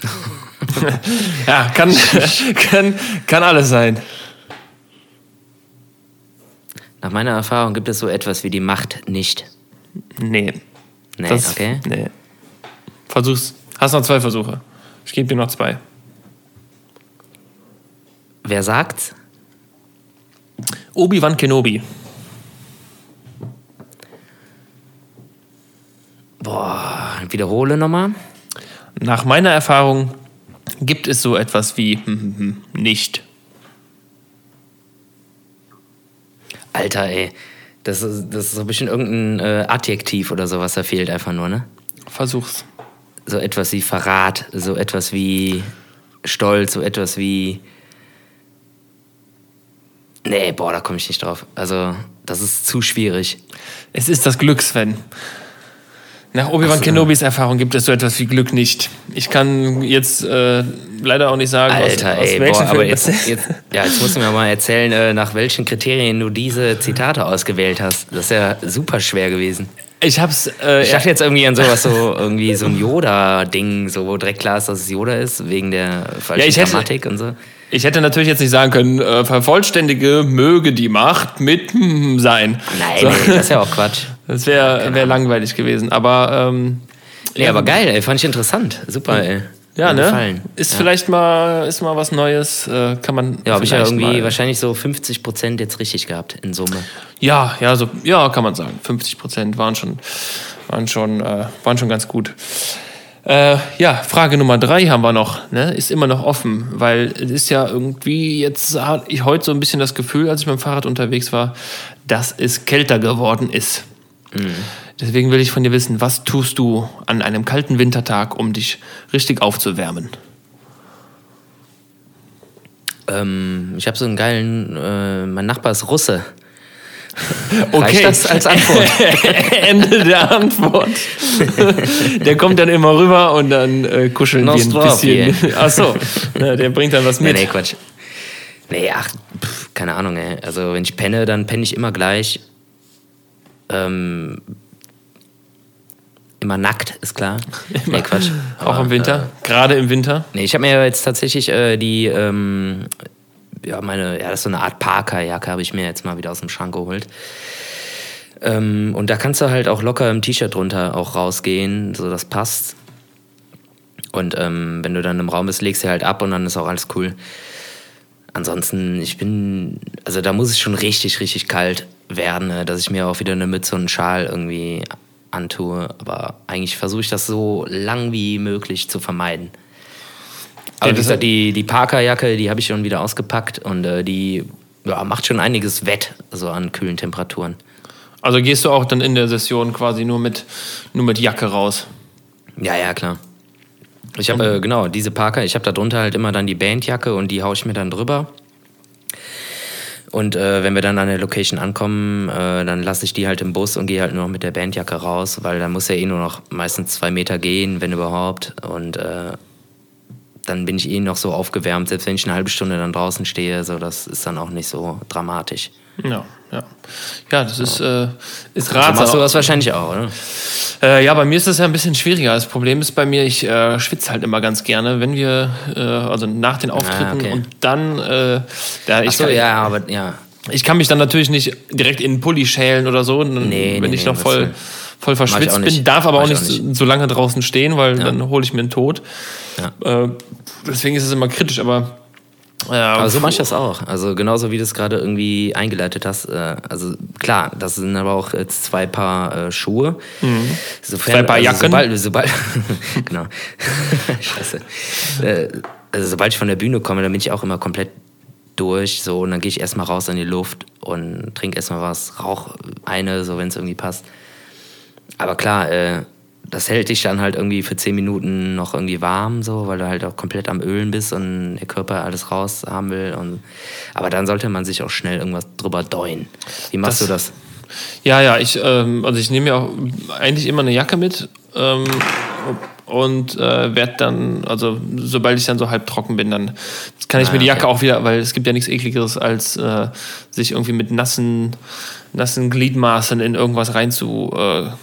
ja, kann, kann, kann alles sein. Nach meiner Erfahrung gibt es so etwas wie die Macht nicht. Nee. Nee, Das- okay. Nee. Versuch's. Hast noch zwei Versuche. Ich gebe dir noch zwei. Wer sagt's? Obi-Wan Kenobi. Boah, wiederhole nochmal. Nach meiner Erfahrung Gibt es so etwas wie hm, hm, hm, nicht? Alter, ey. Das ist, das ist so ein bisschen irgendein äh, Adjektiv oder sowas, da fehlt einfach nur, ne? Versuch's. So etwas wie Verrat, so etwas wie Stolz, so etwas wie. Nee, boah, da komme ich nicht drauf. Also, das ist zu schwierig. Es ist das Glück, Sven. Nach Obi-Wan so. Kenobis Erfahrung gibt es so etwas wie Glück nicht. Ich kann jetzt äh, leider auch nicht sagen, Alter, aus, aus ey, welchen boah, aber jetzt, jetzt, ja, jetzt musst du mir mal erzählen, äh, nach welchen Kriterien du diese Zitate ausgewählt hast. Das ist ja super schwer gewesen. Ich hab's. Äh, Ich dachte jetzt irgendwie an sowas so, irgendwie so ein Yoda-Ding, so, wo direkt klar ist, dass es Yoda ist, wegen der falschen ich hätte- Grammatik und so. Ich hätte natürlich jetzt nicht sagen können, äh, vervollständige möge die Macht mit hm sein. Nein, So. nee, das ist ja auch Quatsch. Das wäre wär langweilig gewesen. Aber ähm, Nee, aber geil, ey, fand ich interessant. Super, ey. ja, ne? Gefallen. Ist ja. vielleicht mal, ist mal was Neues. Äh, kann man. Ja, habe ich ja irgendwie mal- wahrscheinlich so 50 Prozent jetzt richtig gehabt in Summe. Ja, ja, so, ja, kann man sagen. 50 Prozent waren schon, waren schon, äh, waren schon ganz gut. Äh, ja, Frage Nummer drei haben wir noch, ne? Ist immer noch offen, weil es ist ja irgendwie, jetzt hatte ich heute so ein bisschen das Gefühl, als ich mit dem Fahrrad unterwegs war, dass es kälter geworden ist. Deswegen will ich von dir wissen, was tust du an einem kalten Wintertag, um dich richtig aufzuwärmen? Ähm, ich habe so einen geilen, äh, mein Nachbar ist Russe. Okay. Reicht das als Antwort? Ende der Antwort. der kommt dann immer rüber und dann äh, kuscheln wir ein bisschen. Ach so, ne, der bringt dann was Nee, mit. nee, Quatsch. Nee, ach, pff, keine Ahnung, ey. Also, wenn ich penne, dann penne ich immer gleich. Ähm, immer nackt, ist klar. Nee, Quatsch. Auch Aber, im Winter, gerade im Winter. Nee, ich habe mir jetzt tatsächlich äh, die, ähm, ja, meine, ja, das ist so eine Art Parkerjacke, habe ich mir jetzt mal wieder aus dem Schrank geholt. Ähm, und da kannst du halt auch locker im T-Shirt drunter auch rausgehen, so das passt. Und ähm, wenn du dann im Raum bist, legst du halt ab und dann ist auch alles cool. Ansonsten, ich bin, also da muss es schon richtig, richtig kalt werden, ne, dass ich mir auch wieder eine Mütze und einen Schal irgendwie antue. Aber eigentlich versuche ich das so lang wie möglich zu vermeiden. Aber Ja, wie gesagt, die, die Parkerjacke, die habe ich schon wieder ausgepackt und äh, die ja, macht schon einiges wett, so an kühlen Temperaturen. Also gehst du auch dann in der Session quasi nur mit, nur mit Jacke raus. Ja, ja, klar. Ich habe, äh, genau, diese Parker, ich habe da drunter halt immer dann die Bandjacke und die haue ich mir dann drüber. Und äh, wenn wir dann an der Location ankommen, äh, dann lasse ich die halt im Bus und gehe halt nur noch mit der Bandjacke raus, weil da muss ja eh nur noch meistens zwei Meter gehen, wenn überhaupt. Und äh, dann bin ich eh noch so aufgewärmt, selbst wenn ich eine halbe Stunde dann draußen stehe, so das ist dann auch nicht so dramatisch. Ja, ja. Ja, das ist, äh, ist So machst du ratsam. das wahrscheinlich auch, oder? Äh, ja, bei mir ist das ja ein bisschen schwieriger. Das Problem ist bei mir, ich äh, schwitze halt immer ganz gerne, wenn wir, äh, also nach den Auftritten Ah, okay. und dann, äh, da ich, Achso, kann, ja, aber ja. ich kann mich dann natürlich nicht direkt in den Pulli schälen oder so, dann, Nee, wenn nee, ich nee, noch was voll? Voll verschwitzt bin, darf aber auch Mach nicht, auch nicht. so lange draußen stehen, weil dann hole ich mir einen Tod. Ja. Äh, deswegen ist es immer kritisch, aber äh, Aber so mache ich das auch. Also genauso wie du es gerade irgendwie eingeleitet hast. Äh, also klar, das sind aber auch jetzt zwei Paar äh, Schuhe. Sofern, Zwei Paar also Jacken. Sobald, sobald, genau. Scheiße. Äh, also sobald ich von der Bühne komme, dann bin ich auch immer komplett durch. So, und dann gehe ich erstmal raus in die Luft und trinke erstmal was, rauch eine, so wenn es irgendwie passt. Aber klar, äh, das hält dich dann halt irgendwie für zehn Minuten noch irgendwie warm, so, weil du halt auch komplett am Ölen bist und der Körper alles raus haben will. Und, aber dann sollte man sich auch schnell irgendwas drüber deuen. Wie machst Das- du das? Ja, ja, ich, ähm, also ich nehme ja auch eigentlich immer eine Jacke mit ähm, und äh, werde dann, also sobald ich dann so halb trocken bin, dann kann ich Ah, mir die Jacke okay. auch wieder, weil es gibt ja nichts ekligeres, als äh, sich irgendwie mit nassen, nassen Gliedmaßen in irgendwas rein zu äh, Naja,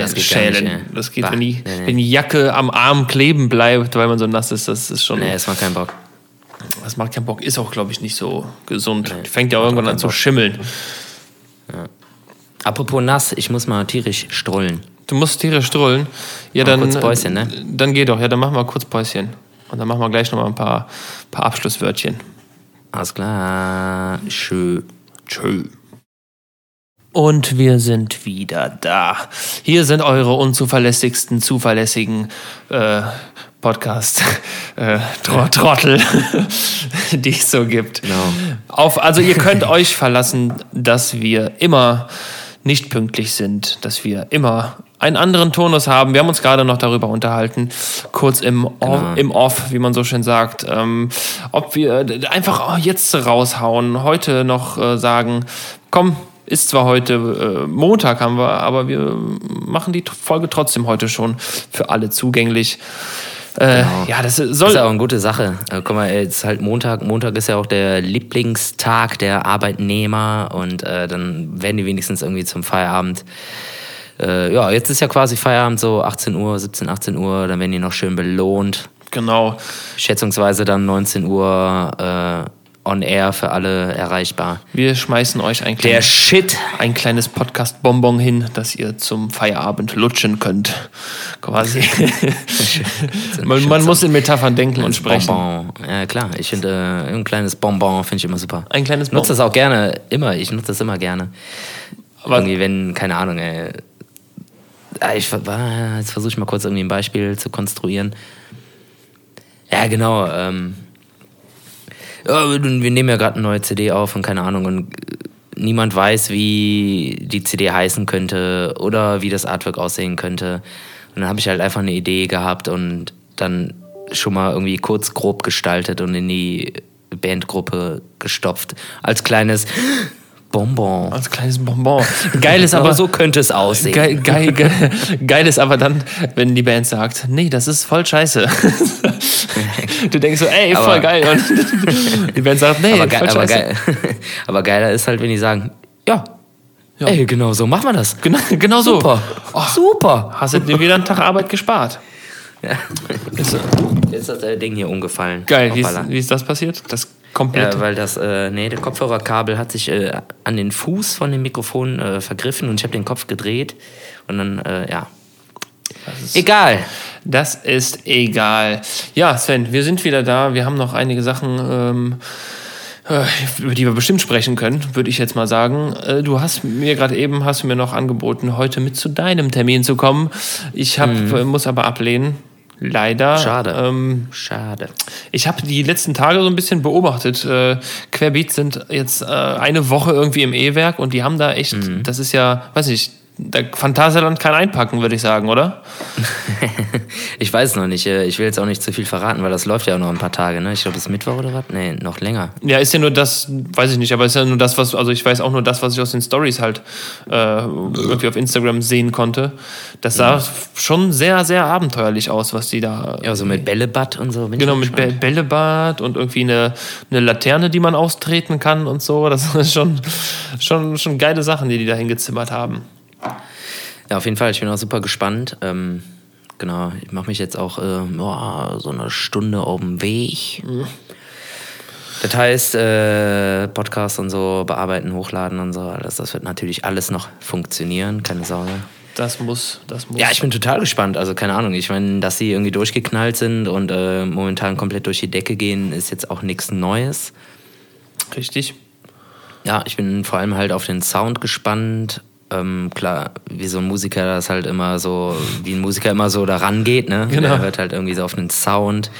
das geht schälen. nicht, ey. das geht, wenn die, nee, nee. wenn die Jacke am Arm kleben bleibt, weil man so nass ist, das ist schon, Nee, das macht keinen Bock. das macht keinen Bock, ist auch, glaube ich, nicht so gesund. Nee, fängt ja irgendwann an keinen zu Bock. schimmeln. Apropos nass, ich muss mal tierisch strollen. Du musst Tiere strollen. Ja, dann, kurz Päuschen, ne? Dann geh doch, ja, dann machen wir kurz Päuschen. Und dann machen wir gleich nochmal ein paar, paar Abschlusswörtchen. Alles klar. Schön. Tschö. Und wir sind wieder da. Hier sind eure unzuverlässigsten, zuverlässigen äh, Podcast-Trottel, die es so gibt. Genau. Auf, also ihr könnt euch verlassen, dass wir immer nicht pünktlich sind, dass wir immer einen anderen Tonus haben. Wir haben uns gerade noch darüber unterhalten, kurz im, Off, Genau. im Off, wie man so schön sagt, ähm, ob wir einfach jetzt raushauen, heute noch äh, sagen, komm, ist zwar heute äh, Montag haben wir, aber wir machen die Folge trotzdem heute schon für alle zugänglich. Äh, Ja, das soll. Das ist ja auch eine gute Sache. Äh, guck mal, jetzt ist halt Montag. Montag ist ja auch der Lieblingstag der Arbeitnehmer und äh, dann werden die wenigstens irgendwie zum Feierabend. Äh, ja, jetzt ist ja quasi Feierabend, so 18 Uhr, 17, 18 Uhr, dann werden die noch schön belohnt. genau. Schätzungsweise dann 19 Uhr äh, on air für alle erreichbar. Wir schmeißen euch ein Der kleines, Shit. ein kleines Podcast-Bonbon hin, das ihr zum Feierabend lutschen könnt. Quasi. man man muss in Metaphern denken und sprechen. Bonbon. Ja, klar. Ich finde, äh, ein kleines Bonbon finde ich immer super. Ein kleines Ich nutze Bonbon. das auch gerne, immer. Ich nutze das immer gerne. Aber- irgendwie, wenn, keine Ahnung, ey. Ah, Ich, war- jetzt versuche ich mal kurz irgendwie ein Beispiel zu konstruieren. Ja, genau. Ähm, ja, wir wir nehmen ja gerade eine neue CD auf und keine Ahnung. Und äh, niemand weiß, wie die CD heißen könnte oder wie das Artwork aussehen könnte. Und dann habe ich halt einfach eine Idee gehabt und dann schon mal irgendwie kurz grob gestaltet und in die Bandgruppe gestopft. Als kleines Bonbon. Als kleines Bonbon. Geil ist aber, Aber so könnte es aussehen. Geil, geil, geil, geil ist aber dann, wenn die Band sagt, nee, das ist voll scheiße. Du denkst so, ey, voll Aber- geil. Und die Band sagt, nee, aber, geil, voll aber, scheiße. geil, aber geiler ist halt, wenn die sagen, ja, Ja. ey, genau so machen wir das. Genau, genau so. Super. Oh, Super. hast du dir wieder einen Tag Arbeit gespart. Ja. Jetzt ist das Ding hier umgefallen. geil, wie ist, wie ist das passiert? Das komplett. Ja, weil das, äh, nee, der Kopfhörerkabel hat sich äh, an den Fuß von dem Mikrofon äh, vergriffen und ich habe den Kopf gedreht und dann, äh, ja. Egal. Das ist egal. Ja, Sven, wir sind wieder da. Wir haben noch einige Sachen, ähm, äh, über die wir bestimmt sprechen können, würde ich jetzt mal sagen. Äh, Du hast mir gerade eben hast du mir noch angeboten, heute mit zu deinem Termin zu kommen. Ich hab, äh, muss aber ablehnen. Leider. Schade. Ähm, Schade. ich habe die letzten Tage so ein bisschen beobachtet. Äh, Querbeat sind jetzt äh, eine Woche irgendwie im E-Werk und die haben da echt, Mhm. das ist ja, weiß nicht, da Phantasialand kann einpacken, würde ich sagen, oder? Ich weiß es noch nicht. Ich will jetzt auch nicht zu viel verraten, weil das läuft ja auch noch ein paar Tage, ne? Ich glaube, es ist Mittwoch oder was? Nee, noch länger. Ja, ist ja nur das, weiß ich nicht, aber ist ja nur das, was, also ich weiß auch nur das, was ich aus den Stories halt äh, irgendwie auf Instagram sehen konnte. Das sah schon sehr, sehr abenteuerlich aus, was die da. Ja, so mit Bällebad und so. Genau, mit gespannt. Bällebad und irgendwie eine, eine Laterne, die man austreten kann und so. Das ist schon, schon, schon geile Sachen, die die da hingezimmert haben. Ja, auf jeden Fall. Ich bin auch super gespannt. Ähm, genau, ich mache mich jetzt auch äh, boah, so eine Stunde auf dem Weg. Das heißt, äh, Podcast und so bearbeiten, hochladen und so, alles, das wird natürlich alles noch funktionieren, keine Sorge. Das muss, das muss. Ja, ich bin total gespannt. Also keine Ahnung, ich meine, dass sie irgendwie durchgeknallt sind und äh, momentan komplett durch die Decke gehen, ist jetzt auch nichts Neues. Richtig. Ja, ich bin vor allem halt auf den Sound gespannt. Ähm, klar, wie so ein Musiker das halt immer so, wie ein Musiker immer so da rangeht, ne? Genau. Der hört halt irgendwie so auf den Sound.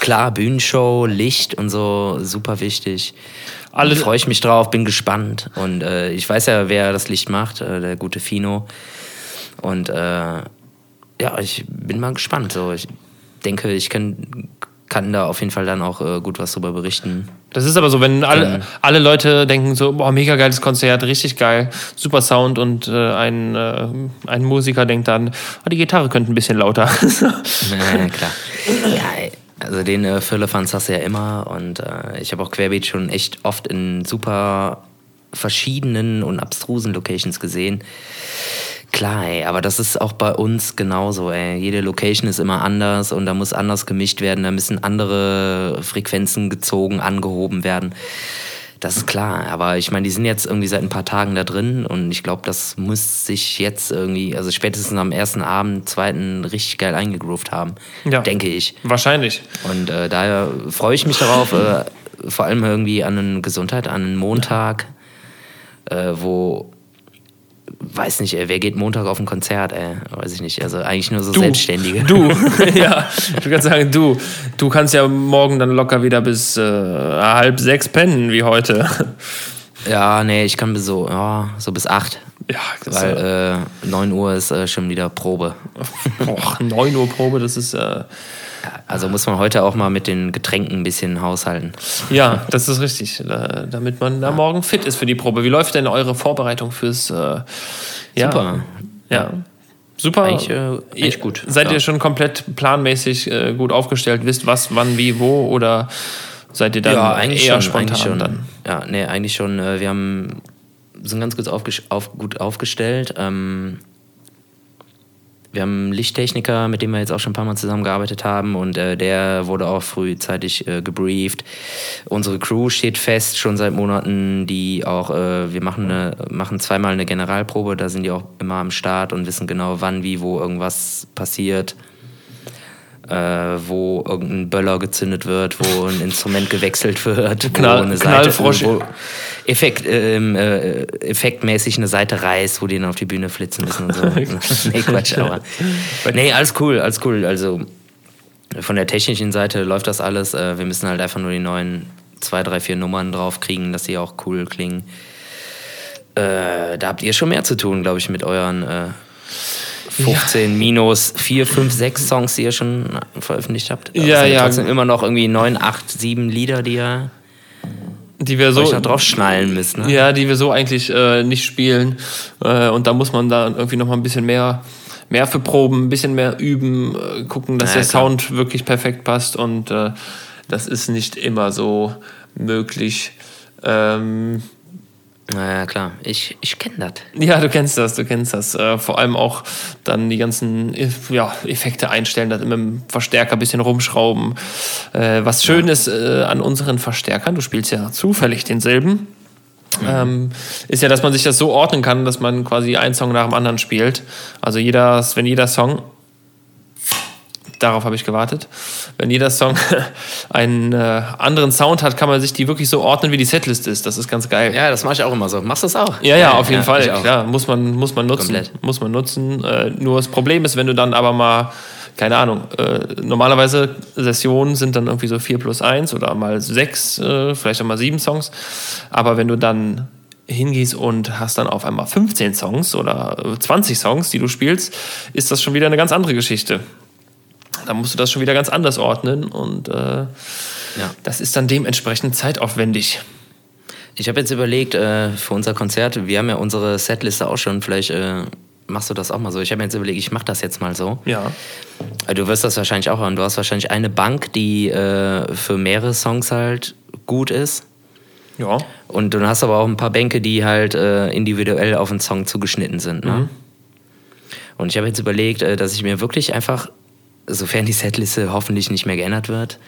Klar, Bühnenshow, Licht und so, super wichtig. Alle- freue ich mich drauf, bin gespannt. Und äh, ich weiß ja, wer das Licht macht, äh, der gute Fino. Und äh, ja, ich bin mal gespannt. So, ich denke, ich kann, kann da auf jeden Fall dann auch äh, gut was drüber berichten. Das ist aber so, wenn alle, Dann- alle Leute denken so, boah, mega geiles Konzert, richtig geil, super Sound und äh, ein, äh, ein Musiker denkt dann, oh, die Gitarre könnte ein bisschen lauter. Ja, klar. Ja, also den äh, Firlefanz hast du ja immer und äh, ich habe auch Querbeat schon echt oft in super verschiedenen und abstrusen Locations gesehen. Klar, ey, aber das ist auch bei uns genauso, ey. Jede Location ist immer anders und da muss anders gemischt werden, da müssen andere Frequenzen gezogen, angehoben werden. Das ist klar, aber ich meine, die sind jetzt irgendwie seit ein paar Tagen da drin und ich glaube, das muss sich jetzt irgendwie, also spätestens am ersten Abend, zweiten, richtig geil eingegroovt haben. Ja. Denke ich. Wahrscheinlich. Und äh, daher freue ich mich darauf, äh, vor allem irgendwie an eine Gesundheit, an einen Montag, äh, wo weiß nicht, ey, wer geht Montag auf ein Konzert, ey? Weiß ich nicht. Also eigentlich nur so Selbstständige. Du, ja. Ich kann sagen, du. Du kannst ja morgen dann locker wieder bis äh, halb sechs pennen, wie heute. Ja, nee, ich kann bis so, ja, so bis acht. Ja, das Weil ja, äh, 9 Uhr ist äh, schon wieder Probe. och, 9 Uhr Probe, das ist, äh, Also muss man heute auch mal mit den Getränken ein bisschen haushalten. ja, das ist richtig, äh, damit man da morgen fit ist für die Probe. Wie läuft denn eure Vorbereitung fürs, äh, ja, Super. Ja. Super. Eigentlich, äh, eigentlich gut. Seid Ja. ihr schon komplett planmäßig äh, gut aufgestellt, wisst was, wann, wie, wo oder seid ihr dann ja, eigentlich eher schon, spontan eigentlich schon. dann? Ja, nee, eigentlich schon. Äh, wir haben sind ganz gut, aufges auf, gut aufgestellt. Ähm, wir haben einen Lichttechniker, mit dem wir jetzt auch schon ein paar Mal zusammengearbeitet haben und äh, der wurde auch frühzeitig äh, gebrieft. Unsere Crew steht fest schon seit Monaten, die auch, äh, wir machen, eine, machen zweimal eine Generalprobe, da sind die auch immer am Start und wissen genau, wann, wie, wo irgendwas passiert äh, wo irgendein Böller gezündet wird, wo ein Instrument gewechselt wird, Knall- wo eine Knallfrosch. Seite, wo Effekt, ähm, äh, effektmäßig eine Seite reißt, wo die dann auf die Bühne flitzen müssen und so. nee, Quatsch, aber. Nee, alles cool, alles cool. Also von der technischen Seite läuft das alles. Äh, wir müssen halt einfach nur die neuen zwei, drei, vier Nummern drauf kriegen, dass sie auch cool klingen. Äh, da habt ihr schon mehr zu tun, glaube ich, mit euren äh, 15 minus 4, 5, 6 Songs, die ihr schon veröffentlicht habt. Aber Ja, sind ja. Trotzdem immer noch irgendwie 9, 8, 7 Lieder, die ihr Die wir so, da drauf schnallen müsst. Ne? Ja, die wir so eigentlich äh, nicht spielen. Äh, und da muss man da irgendwie noch mal ein bisschen mehr, mehr für proben, ein bisschen mehr üben, äh, gucken, dass Ja, der klar. Sound wirklich perfekt passt. Und äh, das ist nicht immer so möglich. Ähm, Naja, klar. Ich, ich kenne das. ja, du kennst das, du kennst das. Äh, vor allem auch dann die ganzen äh, ja, Effekte einstellen, das mit dem Verstärker ein bisschen rumschrauben. Äh, was schön ist äh, an unseren Verstärkern, du spielst ja zufällig denselben, ähm, ist ja, dass man sich das so ordnen kann, dass man quasi einen Song nach dem anderen spielt. Also jeder, wenn jeder Song, darauf habe ich gewartet, wenn jeder Song einen äh, anderen Sound hat, kann man sich die wirklich so ordnen, wie die Setlist ist. Das ist ganz geil. Ja, das mache ich auch immer so. Machst du das auch? Ja, ja, auf jeden ich Fall. Klar, muss man, muss man nutzen. Komplett. Muss man nutzen. Äh, nur das Problem ist, wenn du dann aber mal, keine Ahnung, äh, normalerweise Sessionen sind dann irgendwie so 4 plus 1 oder mal 6, äh, vielleicht auch mal 7 Songs. Aber wenn du dann hingehst und hast dann auf einmal 15 Songs oder äh, 20 Songs, die du spielst, ist das schon wieder eine ganz andere Geschichte. Da musst du das schon wieder ganz anders ordnen und äh, Ja. das ist dann dementsprechend zeitaufwendig. Ich habe jetzt überlegt, äh, für unser Konzert, wir haben ja unsere Setliste auch schon, vielleicht äh, machst du das auch mal so. Ich habe mir jetzt überlegt, ich mache das jetzt mal so. Ja. Äh, Du wirst das wahrscheinlich auch haben. Du hast wahrscheinlich eine Bank, die äh, für mehrere Songs halt gut ist. Ja. Und dann hast du aber auch ein paar Bänke, die halt äh, individuell auf einen Song zugeschnitten sind. Ne? Und ich habe jetzt überlegt, dass ich mir wirklich einfach, sofern die Setliste hoffentlich nicht mehr geändert wird,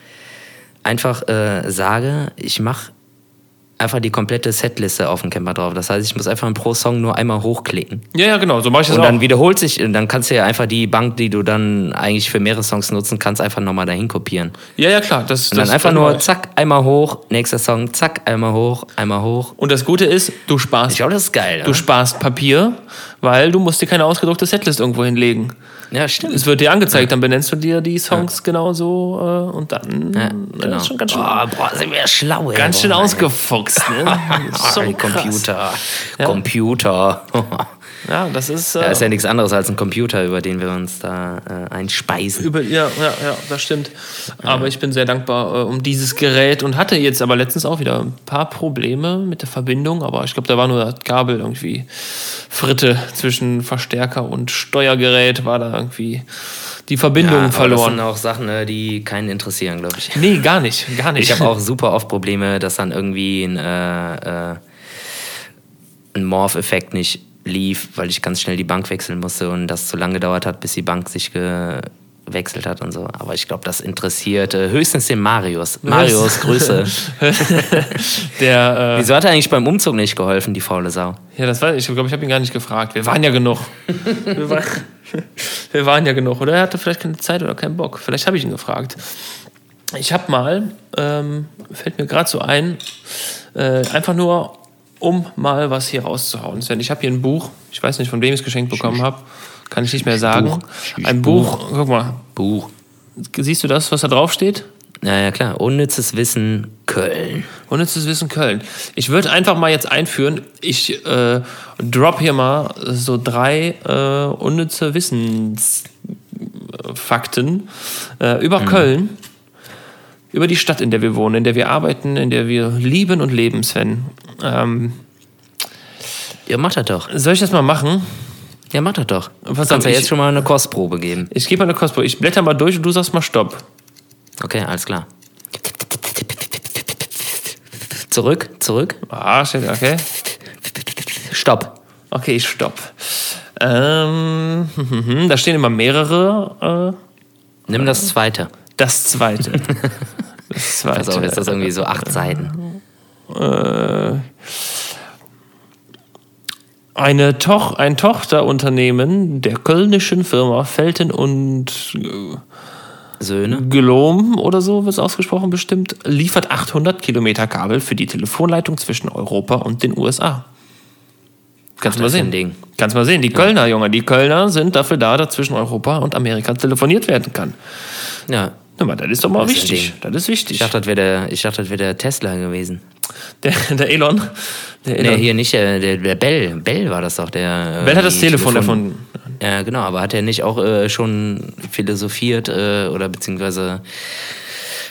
einfach äh, sage, ich mache einfach die komplette Setliste auf den Camper drauf. Das heißt, ich muss einfach pro Song nur einmal hochklicken. Ja, ja, genau, so mache ich das Und auch. dann wiederholt sich, und dann kannst du ja einfach die Bank, die du dann eigentlich für mehrere Songs nutzen kannst, einfach nochmal dahin kopieren. Ja, ja, klar. Das, Und dann das einfach nur ich. zack, einmal hoch, nächster Song, zack, einmal hoch, einmal hoch. Und das Gute ist, du sparst, Ich glaube, das ist geil. du ne? sparst Papier, weil du musst dir keine ausgedruckte Setlist irgendwo hinlegen. Ja, stimmt. Es wird dir angezeigt, dann benennst du dir die Songs genauso äh, und dann Ja, genau. das ist schon ganz schön, oh, boah, sind wir schlau, ey. ganz schön Boah, ausgefuchst. Ne? Ey. schon krass. Computer. Ja. Computer. Ja, das ist, äh, Ja, ist ja nichts anderes als ein Computer, über den wir uns da äh, einspeisen. Über, ja, ja, ja, das stimmt. Aber ich bin sehr dankbar äh, um dieses Gerät und hatte jetzt aber letztens auch wieder ein paar Probleme mit der Verbindung. Aber ich glaube, da war nur das Kabel irgendwie Fritte zwischen Verstärker und Steuergerät, war da irgendwie die Verbindung Das verloren. sind auch Sachen, äh, die keinen interessieren, glaube ich. Nee, gar nicht, gar nicht. Ich habe auch super oft Probleme, dass dann irgendwie ein, äh, äh, ein Morph-Effekt nicht lief, weil ich ganz schnell die Bank wechseln musste und das zu lange gedauert hat, bis die Bank sich gewechselt hat und so. Aber ich glaube, das interessiert äh, höchstens den Marius. Marius, Grüße. Der, äh, Wieso hat er eigentlich beim Umzug nicht geholfen, die faule Sau? ja, das war, ich glaube, ich habe ihn gar nicht gefragt. Wir waren ja genug. Wir, war, wir waren ja genug. Oder er hatte vielleicht keine Zeit oder keinen Bock. Vielleicht habe ich ihn gefragt. Ich habe mal, ähm, fällt mir gerade so ein, äh, einfach nur um mal was hier rauszuhauen. Sven, ich habe hier ein Buch. Ich weiß nicht, von wem ich es geschenkt bekommen habe. Kann ich nicht mehr sagen. Buch. Ein Buch. Guck mal. Buch. Siehst du das, was da drauf steht? Naja, klar. Unnützes Wissen Köln. Unnützes Wissen Köln. Ich würde einfach mal jetzt einführen, ich äh, drop hier mal so drei äh, unnütze Wissensfakten äh, über Köln, über die Stadt, in der wir wohnen, in der wir arbeiten, in der wir lieben und leben, Sven. Ähm, Ja, mach das doch. soll ich das mal machen? Ja, mach das doch. Pass kannst ja ich- jetzt schon mal eine Kostprobe geben. Ich gebe mal eine Kostprobe. Ich blätter mal durch und du sagst mal Stopp. Okay, alles klar. Zurück, zurück. Ah, shit, okay. Stopp. Okay, stopp. Ähm, da stehen immer mehrere. Äh, Nimm das zweite. Das zweite. Das zweite. Pass auf, ist das irgendwie so acht Seiten. Eine Toch ein Tochterunternehmen der kölnischen Firma Felten und äh, Söhne. Glom oder so wird es ausgesprochen bestimmt, liefert 800 Kilometer Kabel für die Telefonleitung zwischen Europa und den USA. Kannst Ach, mal sehen. Ding. Kannst mal sehen. Die Kölner, Junge, die Kölner sind dafür da, dass zwischen Europa und Amerika telefoniert werden kann. Ja. Na mal, das ist doch mal Das wichtig. Das ist wichtig. Ich dachte, das wäre der, ich dachte, das wäre der Tesla gewesen. Der, der Elon. Der Nee, Elon. hier nicht, der, der, der Bell. Bell war das doch, der. Bell hat das Telefon Telefon- erfunden. Ja, genau, aber hat er nicht auch äh, schon philosophiert äh, oder beziehungsweise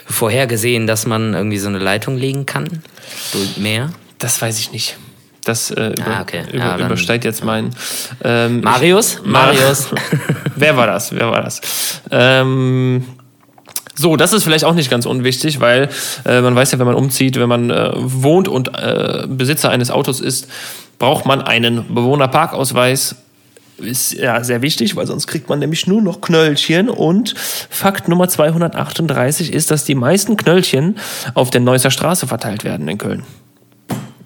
vorhergesehen, dass man irgendwie so eine Leitung legen kann? Durch Meer? Das weiß ich nicht. Das äh, über, Ah, okay. über, Ja, übersteigt jetzt mein. Ähm, Marius? Mar- Marius? Wer war das? Wer war das? Ähm, so, das ist vielleicht auch nicht ganz unwichtig, weil äh, man weiß ja, wenn man umzieht, wenn man äh, wohnt und äh, Besitzer eines Autos ist, braucht man einen Bewohnerparkausweis. Ist ja sehr wichtig, weil sonst kriegt man nämlich nur noch Knöllchen. Und Fakt Nummer 238 ist, dass die meisten Knöllchen auf der Neusser Straße verteilt werden in Köln.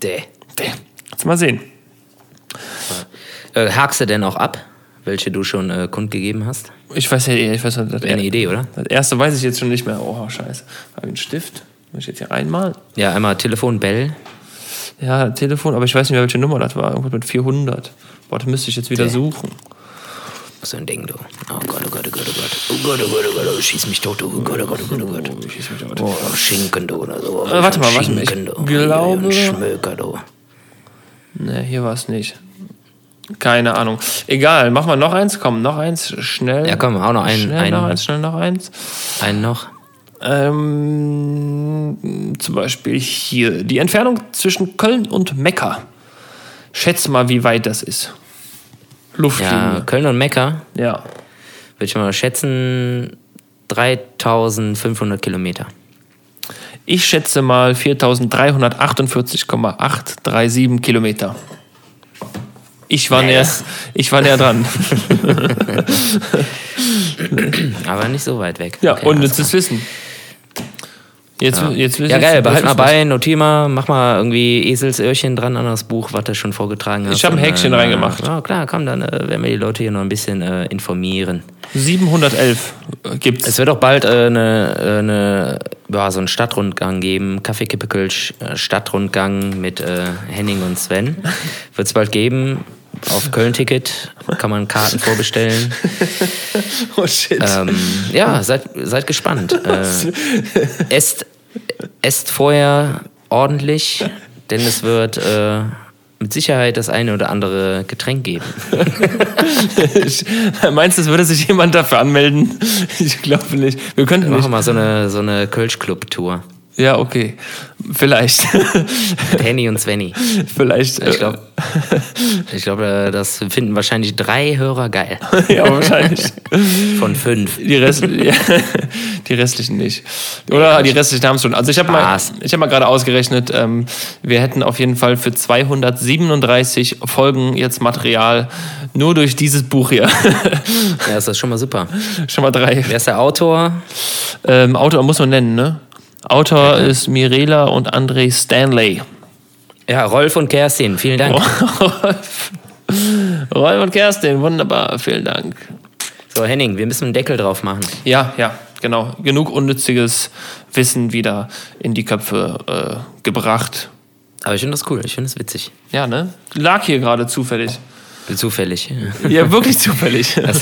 Däh. Jetzt mal sehen. Äh, hakst du denn auch ab, welche du schon äh, kundgegeben hast? Ich weiß ja, ich weiß das, eine Idee, oder? das erste weiß ich jetzt schon nicht mehr. Oh, scheiße. Habe ich einen Stift? Muss ich jetzt hier einmal? Ja, einmal Telefon, Bell. Ja, Telefon, aber ich weiß nicht mehr, welche Nummer das war. Irgendwas mit 400. Boah, das müsste ich jetzt wieder suchen. So ein Ding, du. Oh Gott, oh Gott, oh Gott, oh Gott. Oh Gott, oh Gott, oh Gott, oh, schieß mich tot, du. Oh Gott, oh Gott, oh Gott, oh Gott. Oh, Schinken, du, oder so. Äh, warte mal, warte mal, ich glaube- Schmöker, du. Ne, hier war es nicht. Keine Ahnung. Egal, mach mal noch eins. Komm, noch eins. Schnell. Ja, komm, auch noch einen- Schnell einen. noch eins, schnell noch eins. Einen noch. Ähm, zum Beispiel hier. Die Entfernung zwischen Köln und Mekka. Schätz mal, wie weit das ist. Ja, Luftlinie. Köln und Mekka, Ja. würde ich mal schätzen, 3500 Kilometer. Ich schätze mal 4348,837 Kilometer. Ich war, näher, ich war näher dran. Aber nicht so weit weg. Ja, Okay, und jetzt das Wissen. Jetzt, Ja, jetzt, ja jetzt- geil, jetzt- behalt mal bei, notier mal, mach mal irgendwie Eselsöhrchen dran an das Buch, was du schon vorgetragen hast. Ich hab ein Häkchen äh, reingemacht. Ja, klar, komm, dann äh, werden wir die Leute hier noch ein bisschen äh, informieren. 711 gibt's. Es wird auch bald äh, eine, äh, eine, ja, so einen Stadtrundgang geben, Kaffeekippekölsch äh, Stadtrundgang mit Henning und Sven. Wird es bald geben. Auf Köln-Ticket kann man Karten vorbestellen. oh shit. Ähm, ja, seid, seid gespannt. Äh, esst, esst vorher ordentlich, denn es wird äh, mit Sicherheit das eine oder andere Getränk geben. Meinst du, es würde sich jemand dafür anmelden? Ich glaube nicht. Wir könnten Wir nicht. machen mal so eine, so eine Kölsch-Club-Tour. Ja, okay. Vielleicht. Henny und Svenny. Vielleicht. Ich glaube, ich glaub, äh, das finden wahrscheinlich drei Hörer geil. äh, ja, wahrscheinlich. Von fünf. Die, Rest, ja, die restlichen nicht. Oder die restlichen haben es schon. Also ich habe mal, ich hab mal gerade ausgerechnet, ähm, wir hätten auf jeden Fall für 237 Folgen jetzt Material nur durch dieses Buch hier. Ja, ist das schon mal super. schon mal drei. Wer ist der Autor? Ähm, Autor muss man nennen, ne? Autor ist Mirela und André Stanley. Ja, Rolf und Kerstin, vielen Dank. Rolf. Rolf und Kerstin, wunderbar, vielen Dank. So, Henning, wir müssen einen Deckel drauf machen. Ja, ja, genau. Genug unnütziges Wissen wieder in die Köpfe äh, gebracht. Aber ich finde das cool, ich finde das witzig. Ja, ne? Lag hier gerade zufällig. Zufällig. Ja, wirklich zufällig. Also,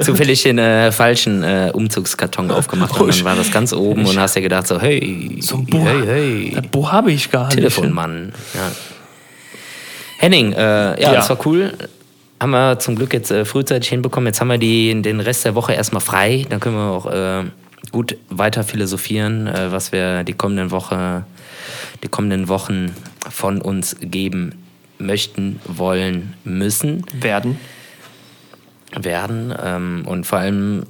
zufällig den äh, falschen äh, Umzugskarton aufgemacht und dann war das ganz oben und hast dir gedacht so, hey, So ein Buch, hey, hey, Das Buch habe ich gar nicht. Telefonmann. Ja. Henning, äh, ja, Ja. das war cool. Haben wir zum Glück jetzt äh, frühzeitig hinbekommen. Jetzt haben wir die, den Rest der Woche erstmal frei. Dann können wir auch äh, gut weiter philosophieren, äh, was wir die kommenden Woche, die kommenden Wochen von uns geben möchten, wollen, müssen Werden. werden. Ähm, und vor allem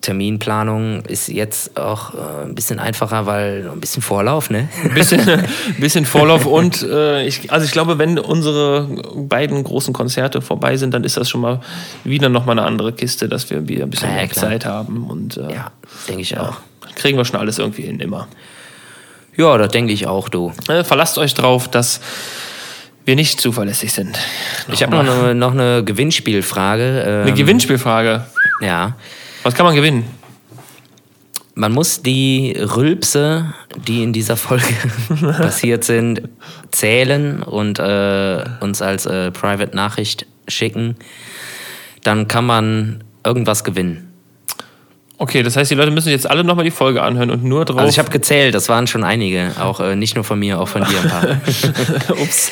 Terminplanung ist jetzt auch äh, ein bisschen einfacher, weil ein bisschen Vorlauf, ne? Ein bisschen, bisschen Vorlauf und äh, ich, also ich glaube, wenn unsere beiden großen Konzerte vorbei sind, dann ist das schon mal wieder nochmal eine andere Kiste, dass wir wieder ein bisschen Ja, ja, mehr klar. Zeit haben und äh, Ja, denke ich auch. kriegen wir schon alles irgendwie hin, immer. Ja, das denke ich auch, du. Äh, verlasst euch drauf, dass wir nicht zuverlässig sind. Ich habe noch eine, noch eine Gewinnspielfrage. Ähm, Eine Gewinnspielfrage. Ja. Was kann man gewinnen? Man muss die Rülpse, die in dieser Folge passiert sind, zählen und äh, uns als äh, Private-Nachricht schicken. Dann kann man irgendwas gewinnen. Okay, das heißt, die Leute müssen jetzt alle nochmal die Folge anhören und nur drauf. Also ich habe gezählt, das waren schon einige. Auch äh, nicht nur von mir, auch von dir ein paar. Ups.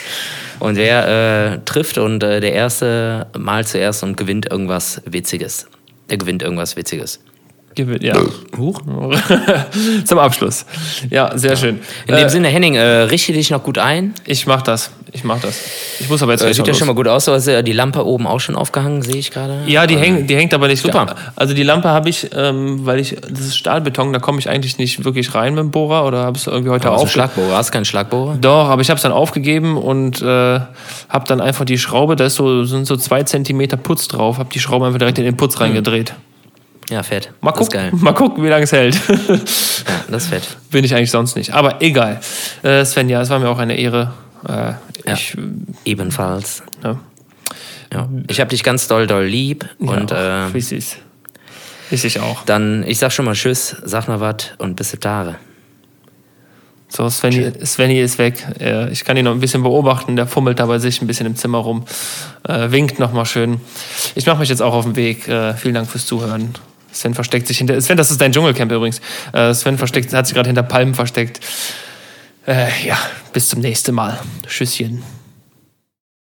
Und wer äh, trifft und äh, der Erste mal zuerst und gewinnt irgendwas Witziges. Der gewinnt irgendwas Witziges. Gewinn, ja. Huch. Zum Abschluss. Ja, sehr schön. In dem Sinne, Henning, äh, richte dich noch gut ein. Ich mach das. Ich mach das. Ich muss aber jetzt Äh, sieht ja schon mal gut aus. Du hast ja die Lampe oben auch schon aufgehangen, sehe ich gerade. Ja, die, häng, die hängt aber nicht. Super. Also die Lampe habe ich, ähm, weil ich, das ist Stahlbeton, da komme ich eigentlich nicht wirklich rein mit dem Bohrer oder habe es irgendwie heute auf. Schlagbohrer. Hast du keinen Schlagbohrer? Doch, aber ich habe es dann aufgegeben und äh, habe dann einfach die Schraube, da ist so, sind so zwei Zentimeter Putz drauf, habe die Schraube einfach direkt in den Putz reingedreht. Ja, fett. Mal gucken, mal gucken, wie lange es hält. Ja, das ist fett. Bin ich eigentlich sonst nicht. Aber egal. Äh, Sven, ja, es war mir auch eine Ehre. Äh, Ja. Ich, Ebenfalls. ja. Ja. Ich habe dich ganz doll, doll lieb. Und ja, äh, wie süß. Ist ich auch. dann, ich sag schon mal Tschüss, sag mal was und bis Tage. So, Svenny, Svenny ist weg. Äh, Ich kann ihn noch ein bisschen beobachten. Der fummelt da bei sich ein bisschen im Zimmer rum. Äh, winkt nochmal schön. Ich mache mich jetzt auch auf den Weg. Äh, vielen Dank fürs Zuhören. Sven versteckt sich hinter. Sven, das ist dein Dschungelcamp übrigens. Äh, Sven versteckt, hat sich gerade hinter Palmen versteckt. Äh, ja, bis zum nächsten Mal. Tschüsschen.